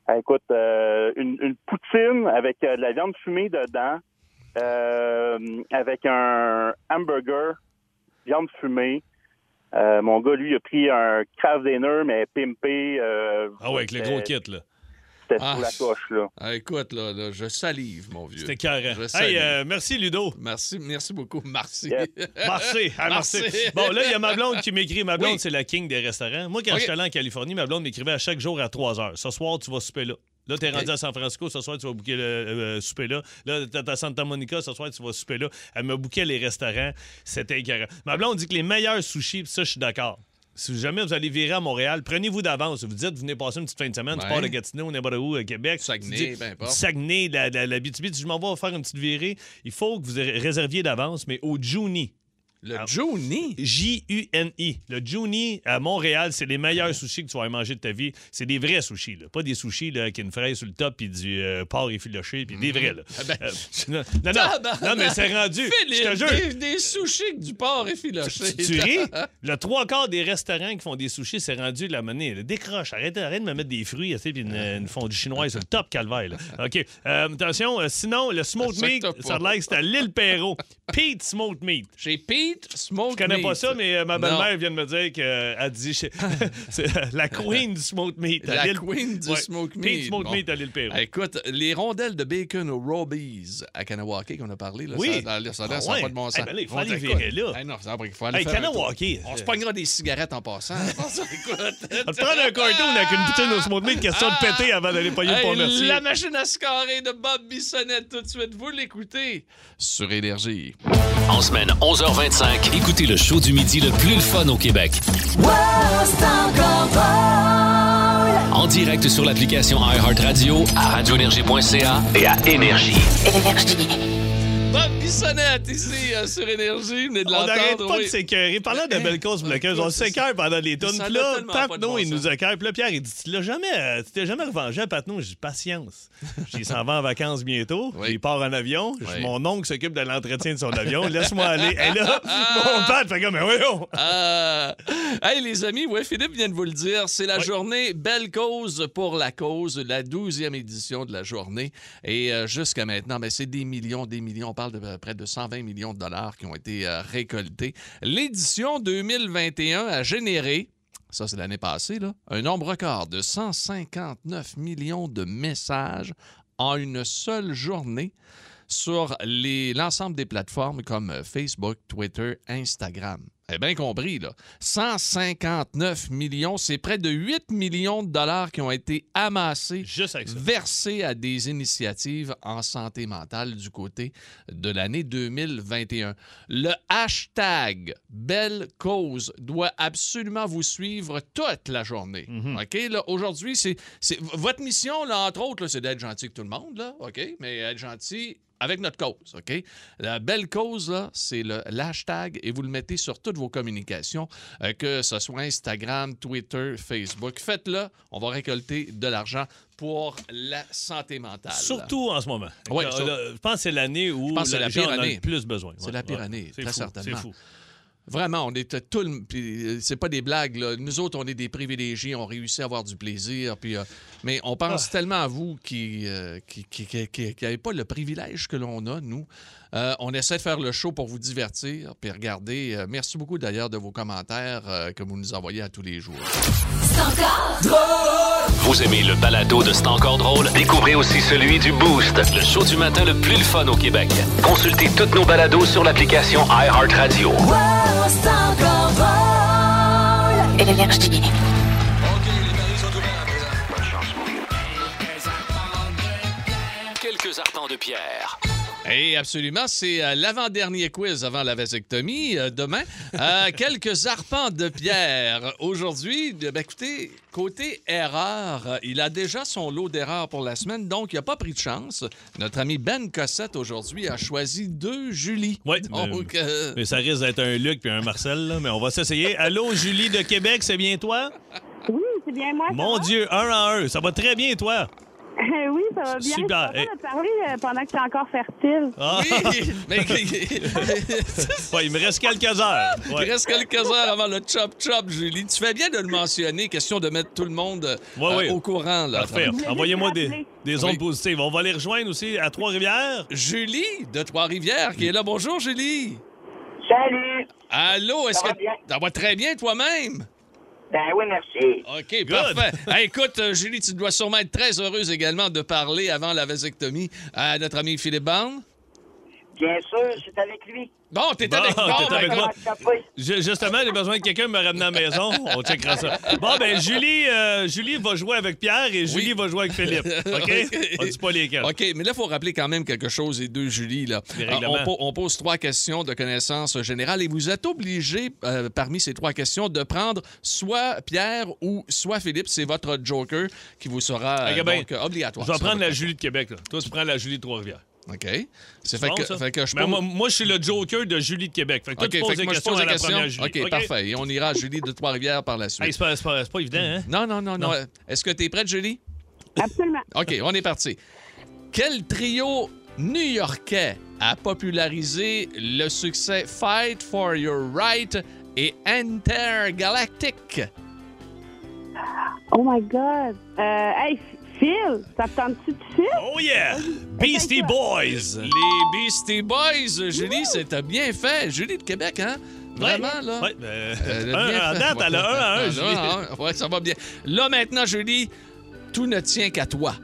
F: Ah, Écoute, euh, une, une poutine avec euh, de la viande fumée dedans, euh, avec un hamburger, viande fumée. Mon gars, lui, il a pris un Kraft Dinner, mais pimpé.
B: Ah ouais, avec le gros kit, là.
F: C'était
C: Ah.
F: sous la coche, là.
C: Ah, écoute, là, là, je salive, mon vieux.
B: C'était carré.
C: Je.
B: Hey, euh, merci, Ludo.
C: Merci, merci beaucoup. Merci.
F: Yes.
B: Merci. Ah, merci.
C: Merci.
B: Bon, là, il y a ma blonde qui m'écrit. Ma blonde,
C: Oui.
B: c'est la king des restaurants. Moi, quand
C: OK.
B: j'étais allé en Californie, ma blonde m'écrivait à chaque jour à 3 heures. Ce soir, tu vas souper là. Là, t'es rendu à San Francisco, ce soir, tu vas booker le euh, souper là. Là, t'es à Santa Monica, ce soir, tu vas souper là. Elle me bouquait les restaurants. C'était écœurant. Ma blonde dit que les meilleurs sushis, pis ça, je suis d'accord. Si jamais vous allez virer à Montréal, prenez-vous d'avance. Vous dites, vous venez passer une petite fin de semaine, tu pars de Gatineau, n'importe où, à Québec.
C: Saguenay, peu importe.
B: Saguenay, la, la, la BTB, tu dis, je m'en vais faire une petite virée. Il faut que vous réserviez d'avance, mais au Juni.
C: Le
B: Ah.
C: Juni.
B: J-U-N-I. Le Juni à Montréal, c'est les meilleurs sushis que tu vas manger de ta vie. C'est des vrais sushis, là. pas des sushis là, avec une fraise sur le top puis du euh, porc effiloché, puis des vrais. Là.
C: Ah ben,
B: Euh, non, non, non, mais c'est rendu. Je te jure.
C: des, des sushis avec du porc effiloché.
B: Tu, tu ris? Le trois quarts des restaurants qui font des sushis, c'est rendu la monnaie. là. Décroche. Arrête, arrête de me mettre des fruits, tu sais, puis une, une fondue chinoise sur le top, calvaire. là. OK. Euh, attention, euh, sinon, le smoked meat, ça a l'air que c'est à l'île Perrault. Pete Smoked Meat.
C: Chez Pete Smoke
B: Je connais pas ça, mais euh, ma belle-mère vient de me dire qu'elle dit c'est la queen du smoked meat. à
C: La queen du
B: Ouais,
C: smoked
B: Pete
C: meat.
B: smoked
C: Bon.
B: meat à l'île Perrault.
C: Écoute, les rondelles de bacon au Robies à Kanawake qu'on a parlé, là,
B: Oui.
C: ça, ça, ça,
B: Ah
C: ça n'a
B: ouais.
C: pas de bon sens.
B: ben là, il faut
C: On
B: aller virer là.
C: Eh non, ça, il faut aller
B: Hey,
C: faire.
B: Kanawake.
C: On se pognera des cigarettes en passant. Écoute.
B: On te prendre un carton avec une bouteille de smoked meat, question de péter avant d'aller payer le
C: Hey,
B: pont merci.
C: la machine à scorer de Bob Bissonnette tout de suite. Vous l'écoutez sur Énergie.
A: En semaine 11h25, écoutez le show du midi le plus fun au Québec. En direct sur l'application iHeartRadio, à radioénergie.ca et à Énergie.
D: Énergie.
C: Bob Bissonnette ici euh, sur Énergie. Venez de
B: On n'arrête
C: l'entendre.
B: pas de s'écœurer. Parlant de belle cause bloqueuse, on s'écœure pendant les tonnes. Puis là, Patnaud,
C: bon
B: il
C: sens.
B: nous écœure. Puis là, Pierre, il dit Tu l'as jamais, euh, tu t'es jamais revengé à Patnaud J'ai Patience. J'y s'en va en vacances bientôt.
C: Oui.
B: Il part en avion.
C: Oui.
B: Mon oncle s'occupe de l'entretien de son avion. Laisse-moi aller. Et là, mon père fait comme Mais voyons.
C: Euh, hey, les amis, ouais, Philippe vient de vous le dire, c'est la journée Belle Cause pour la cause, la 12e édition de la journée. Et euh, jusqu'à maintenant, ben, c'est des millions, des millions. On parle de euh, près de 120 millions de dollars qui ont été euh, récoltés. L'édition 2021 a généré. Ça, c'est l'année passée. Un nombre record de 159 millions de messages en une seule journée sur l'ensemble des plateformes comme euh, Facebook, Twitter, Instagram. Eh bien compris, là. 159 millions, c'est près de 8 millions de dollars qui ont été amassés,
B: Juste
C: versés à des initiatives en santé mentale du côté de l'année 2021. Le hashtag Belle Cause doit absolument vous suivre toute la journée. OK? Là, aujourd'hui, c'est, votre mission, là, entre autres, c'est d'être gentil avec tout le monde, là, OK? Mais être gentil avec notre cause, OK? La belle cause, là, c'est le l'hashtag et vous le mettez sur toutes vos communications, euh, que ce soit Instagram, Twitter, Facebook. Faites-le, on va récolter de l'argent pour la santé mentale.
B: Surtout en ce moment.
C: Ouais, sur-
B: je pense que c'est l'année où
C: Je pense
B: les
C: la pire année.
B: le plus besoin.
C: C'est
B: Ouais,
C: la pire
B: ouais.
C: année, très
B: fou,
C: certainement.
B: C'est fou.
C: Vraiment, on est tout le. euh, C'est pas des blagues, là. Nous autres, on est des privilégiés, on réussit à avoir du plaisir. Puis, euh, mais on pense
B: Ah.
C: tellement à vous qui n'avez qui, qui, qui- qui- qui avez pas le privilège que l'on a, nous. Euh, on essaie de faire le show pour vous divertir. Puis regardez, euh, merci beaucoup d'ailleurs de vos commentaires euh, que vous nous envoyez à tous les jours.
A: Vous aimez le balado de C'est encore drôle? Découvrez aussi celui du Boost, le show du matin le plus le fun au Québec. Consultez toutes nos balados sur l'application iHeartRadio.
D: Énergie.
A: Quelques arpents de pierre.
C: Et absolument, c'est euh, l'avant-dernier quiz avant la vasectomie euh, demain. Euh, quelques arpents de pierre. Aujourd'hui, ben, écoutez, côté erreur, il a déjà son lot d'erreurs pour la semaine, donc il n'a pas pris de chance. Notre ami Ben Cossette aujourd'hui a choisi deux Julie.
B: Oui,
C: Donc, euh,
B: Mais ça risque d'être un Luc puis un Marcel, là, mais on va s'essayer. Allô, Julie de Québec, c'est bien toi?
E: Oui, c'est bien moi.
B: Mon? Dieu, un en un. Ça va très bien, toi?
E: Oui, ça va bien.
B: Super.
E: Je suis
B: Eh.
E: parler euh, pendant que tu es encore fertile.
B: Ah,
C: oui, mais
B: ouais, il me reste quelques heures.
C: il
B: Ouais.
C: reste quelques heures avant le chop-chop, Julie. Tu fais bien de le mentionner, question de mettre tout le monde euh, au courant. Là,
B: Parfait. Envoyez-moi des, des ondes positives. On va les rejoindre aussi à Trois-Rivières.
C: Julie de Trois-Rivières qui est là. Bonjour, Julie.
F: Salut!
C: Allô, est-ce que
F: bien?
C: ça va très bien toi-même?
F: Ben oui, merci.
C: OK, parfait. Hey, écoute, euh, Julie, tu dois sûrement être très heureuse également de parler avant la vasectomie à notre ami Philippe Barne.
F: Bien sûr, c'est avec lui.
C: Bon, t'es
B: Bon,
C: avec, bon, ben,
B: avec moi.
F: Café.
B: Ju- Justement, j'ai besoin de quelqu'un me ramener à la maison. On checkera ça. Bon, ben, Julie, euh, Julie va jouer avec Pierre et Julie va jouer avec Philippe. OK? On dit pas lesquels.
C: OK, mais là, il faut rappeler quand même quelque chose, les deux Julie. Là. Euh, on, po- on pose trois questions de connaissances générales et vous êtes obligé, euh, parmi ces trois questions, de prendre soit Pierre ou soit Philippe. C'est votre joker qui vous sera
B: ben,
C: donc, obligatoire.
B: Je vais prendre la Julie de Québec. là. Toi, tu prends la Julie de Trois-Rivières.
C: OK. C'est fait,
B: bon,
C: que,
B: ça?
C: fait que je pose...
B: moi, moi, je suis le joker de Julie de Québec. Fait que toi,
C: OK,
B: tu
C: fait
B: poses des questions à la
C: questions.
B: première Julie.
C: OK, parfait. Et on ira à Julie de Trois-Rivières par la suite.
B: Hey, c'est pas, évident, hein?
C: Non, non, non, non.
B: Non.
C: Est-ce que tu es prête, Julie?
E: Absolument.
C: OK, on est parti. Quel trio new-yorkais a popularisé le succès Fight for Your Right et Intergalactic?
E: Oh my God. Euh, hey, Phil, ça te tente-tu de Phil?
B: Oh yeah! Beastie Boys!
C: Les Beastie Boys, Julie, c'était bien fait. Julie de Québec, hein? Vraiment, là?
B: Ouais, ben,
C: Euh,
B: un,
C: bien
B: en
C: fait.
B: date, elle a un à un, Julie.
C: un à un. Ouais, ça va bien. Là, maintenant, Julie, tout ne tient qu'à toi.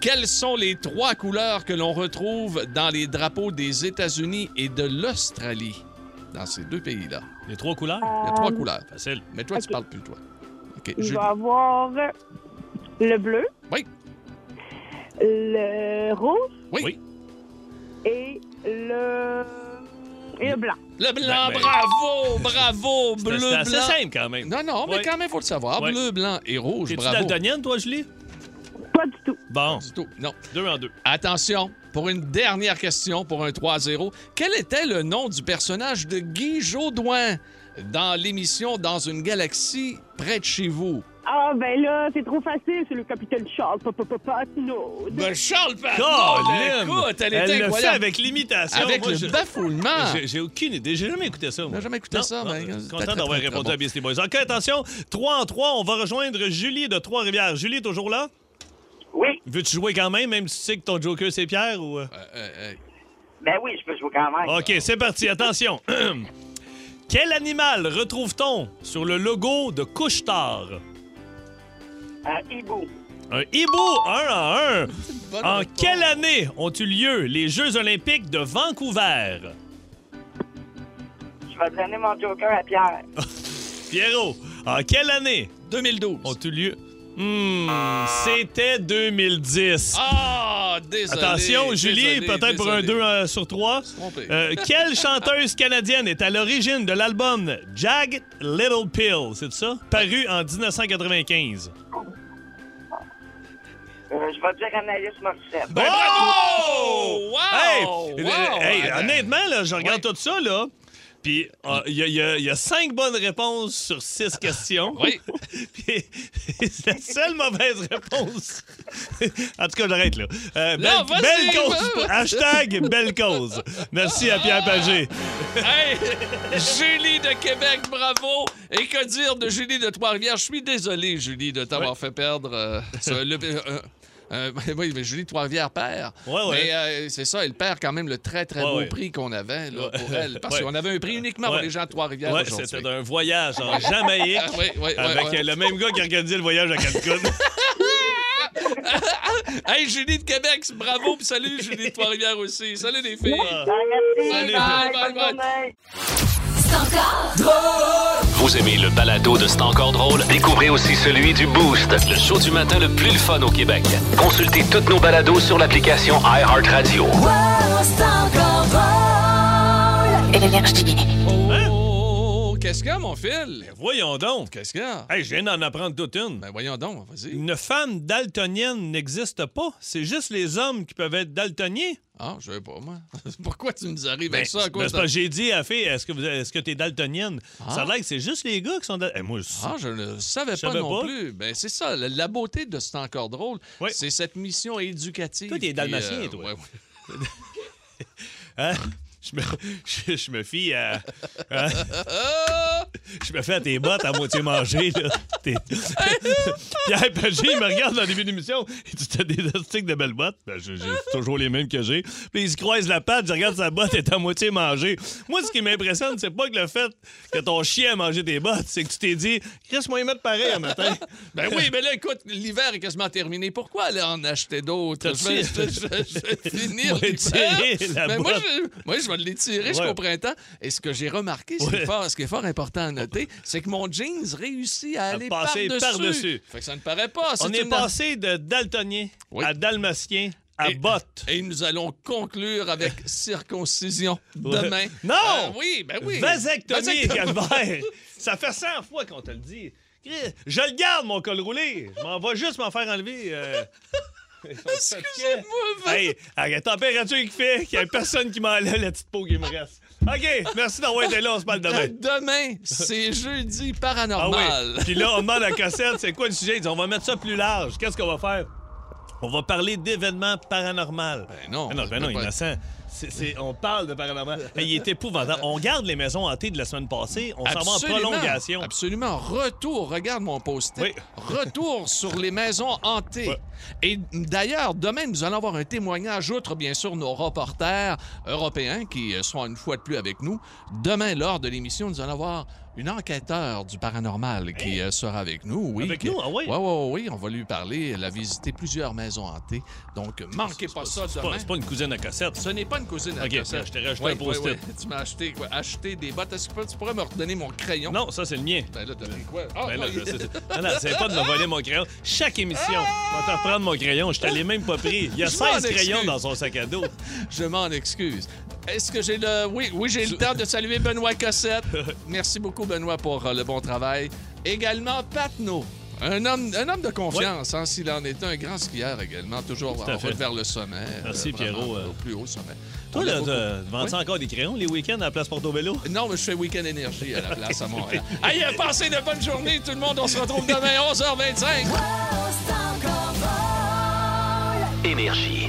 C: Quelles sont les trois couleurs que l'on retrouve dans les drapeaux des États-Unis et de l'Australie? Dans ces deux pays-là.
B: Les trois couleurs?
C: A trois couleurs.
B: Facile.
C: Mais toi, tu parles plus, toi. OK.
E: Il
C: Julie.
E: va avoir le bleu,
C: Oui.
E: le rouge
C: Oui.
B: Oui.
E: et le, et le blanc.
C: Le blanc,
B: Ben, ben.
C: bravo, bravo, bleu, blanc.
B: simple quand même.
C: Non, non, mais
B: Ouais.
C: quand même, faut le savoir.
B: Ouais.
C: Bleu, blanc et rouge,
B: T'es-tu
C: bravo.
B: daltonienne, toi, Julie?
E: Pas du tout.
B: Bon,
C: Du tout. Non.
B: deux en deux.
C: Attention, pour une dernière question, pour un 3-0. Quel était le nom du personnage de Guy Jodoin dans l'émission Dans une galaxie près de chez vous?
E: Ah, ben là, c'est trop facile, c'est le capitaine Charles Patino.
C: Ben, Charles Patton!
B: Colin!
C: écoute, elle
B: Elle
C: était
B: le fait
C: incroyable.
B: avec l'imitation.
C: Avec
B: Moi,
C: le
B: je-
C: bafoulement.
B: J'ai- aucune idée. J'ai jamais écouté ça.
C: J'ai jamais écouté
B: Non,
C: ça, mais
B: je suis
C: c'était
B: content d'avoir répondu
C: très
B: à Beastie Boys. OK, attention. 3 en 3, on va rejoindre Julie de Trois-Rivières. Julie, toujours là?
F: Oui,
B: Veux-tu jouer quand même, même si tu sais que ton joker, c'est Pierre? ou... euh?
C: Euh, euh, euh,
F: ben oui, je peux jouer quand même.
B: OK, c'est parti. Attention. Quel animal retrouve-t-on sur le logo de Couche-Tard?
F: Un hibou.
B: Un hibou, un à un. En
C: réponse.
B: quelle année ont eu lieu les Jeux olympiques de Vancouver?
F: Je vais donner mon joker à Pierre.
B: Pierrot, en quelle année
C: 2012.
B: ont eu lieu? Hmm, c'était 2010.
C: Ah, désolé.
B: Attention, Julie, peut-être pour un
C: désolé.
B: 2 sur 3.
C: trompé.
B: quelle chanteuse canadienne est à l'origine de l'album Jag Little Pill? C'est ça? Paru en 1995.
F: Euh, je vais dire Anaïs Morissette.
C: Ben,
B: Oh!
C: bravo! Wow!
B: Hey,
C: Wow!
B: hey, honnêtement, là, je regarde
C: Ouais.
B: tout ça, là. Puis, euh, il y, y a- il y a cinq bonnes réponses sur six questions.
C: Oui.
B: Puis, c'est la seule mauvaise réponse. en tout cas, j'arrête là. Euh, belle,
C: Non,
B: belle cause. Hashtag belle cause. Merci à Pierre Pagé.
C: Hey, Julie de Québec, bravo! Et que dire de Julie de Trois-Rivières? Je suis désolé, Julie, de t'avoir fait perdre euh, ce- le- euh, oui, mais Julie de Trois-Rivières perd.
B: Ouais, ouais.
C: Mais euh, c'est ça, elle perd quand même le très, très
B: Ouais,
C: beau
B: ouais.
C: prix qu'on avait là,
B: Ouais.
C: pour elle. Parce
B: Ouais.
C: qu'on avait un prix uniquement pour les gens de Trois-Rivières aujourd'hui.
B: c'était un voyage en Jamaïque.
C: Oui, oui, oui,
B: Avec
C: oui.
B: le même gars qui organisait le voyage à Cancun.
C: Hey, Julie de Québec, bravo, puis salut Julie de Trois-Rivières aussi. Salut les filles.
B: Ah.
F: Merci.
C: Salut.
F: Bye,
C: Bye,
F: bonne
C: bye.
A: Vous aimez le balado de C'est encore drôle? Découvrez aussi celui du Boost, le show du matin le plus le fun au Québec. Consultez toutes nos balados sur l'application iHeartRadio.
D: Énergie.
C: Qu'est-ce qu'il y a, mon fil?
B: Voyons donc.
C: Qu'est-ce qu'il y a?
B: Hey, je viens d'en apprendre toute une.
C: Ben voyons donc, vas-y.
B: Une femme daltonienne n'existe pas. C'est juste les hommes qui peuvent être daltoniens.
C: Ah, je sais pas, moi. Pourquoi tu nous arrives
B: Ben,
C: avec ça?
B: ben,
C: ça-
B: j'ai dit à la fille, est-ce que vous est-ce que t'es daltonienne?
C: Ah.
B: Ça a l'air que c'est juste les gars qui sont daltoniens. moi, je-
C: Ah, je ne savais
B: Je
C: pas
B: savais
C: non
B: pas.
C: plus. Ben, c'est ça, la, la beauté de C'est encore drôle,
B: Oui.
C: c'est cette mission éducative.
B: Toi, t'es dalmatien,
C: euh,
B: toi.
C: ouais, ouais.
B: Hein? Je me, je, je me fie à. Je me fais à tes bottes à moitié mangées. Là. T'es- Pierre Pagé, il me regarde dans le début d'émission. Il dit T'as des sticks de belles bottes? Ben, J'ai toujours les mêmes que j'ai. Puis il se croise la patte, je regarde sa botte, elle est à moitié mangée. Moi, ce qui m'impressionne, c'est pas que le fait que ton chien a mangé tes bottes, c'est que tu t'es dit Chris, moi, il mettre pareil un matin.
C: Ben oui, mais là, écoute, l'hiver est quasiment terminé. Pourquoi aller en acheter d'autres? Je vais, je- finir l'hiver. Ben moi, je, moi, je vais l'étirer jusqu'au printemps. Et ce que j'ai remarqué, ce, qui est fort, ce qui est fort important à noter, c'est que mon jeans réussit à aller
B: passer
C: par-dessus.
B: par-dessus.
C: Fait que ça ne paraît pas.
B: On est
C: une-
B: passé de daltonien
C: Oui.
B: à dalmatien à
C: Et-
B: botte.
C: Et nous allons conclure avec circoncision demain.
B: Non!
C: Euh, oui, ben oui.
B: Vasectomie! Ça fait 100 fois qu'on te le dit. Je le garde, mon col roulé. Je m'en vais juste m'en faire enlever. euh.
C: Excusez-moi,
B: Hey, à la température qu'il fait, qu'il n'y a personne qui m'enlève la petite peau qui me reste. OK, merci d'avoir été là. On se parle demain.
C: Demain, c'est jeudi
B: Ah
C: paranormal.
B: oui. Puis là, on demande à Cossette, c'est quoi le sujet? On va mettre ça plus large. Qu'est-ce qu'on va faire? On va parler d'événements paranormaux.
C: Ben non,
B: Ben non, ben non,
C: pas
B: innocent. On parle de paranormal. Mais il est épouvantable. On garde les maisons hantées de la semaine passée. On s'en va en prolongation.
C: Absolument. Retour, regarde mon post-it.
B: Oui.
C: Retour sur les maisons hantées.
B: Ouais.
C: Et d'ailleurs, demain, nous allons avoir un témoignage, outre bien sûr nos reporters européens qui euh, seront une fois de plus avec nous. Demain, lors de l'émission, nous allons avoir une enquêteur du paranormal qui euh, sera avec nous. Oui,
B: Avec
C: qui-
B: nous? Ah oui?
C: Ouais, ouais, oui, on va lui parler. Elle a visité plusieurs maisons hantées. Donc, manquez pas ça
B: C'est
C: demain.
B: pas, c'est pas une cousine à Cossette.
C: Ce n'est pas une cousine à
B: Ok,
C: cassette.
B: je t'ai rajouté
C: Oui,
B: un post-it.
C: oui, oui. Tu m'as acheté quoi? Acheté des bottes. Est-ce que tu pourrais me redonner mon crayon?
B: Non, ça, c'est le mien.
C: Ben là, t'as pris quoi? Ah,
B: Ben là,
C: oui.
B: je non, non, c'est pas de me voler mon crayon. Chaque émission, on va te reprendre mon crayon. Je t'en ai même pas pris. Il y a
C: Je m'en
B: 16 crayons dans son sac à dos.
C: Je m'en excuse. Est-ce que j'ai le. Oui, oui, j'ai le temps de saluer Benoît Cossette. Merci beaucoup, Benoît, pour euh, le bon travail. Également, Patno. Un homme, un homme de confiance, hein, s'il en est un grand skieur également, toujours en route vers le sommet.
B: Merci,
C: euh, vraiment,
B: Pierrot, euh.
C: Au plus haut sommet.
B: Toi, là, tu vends-tu
C: Oui.
B: encore des crayons les week-ends à la place Porto-Vélo?
C: Non, mais je fais Week-end Énergie à la place à Montréal. Allez, passez de bonnes journées, tout le monde. On se retrouve demain, 11h25.
A: Énergie.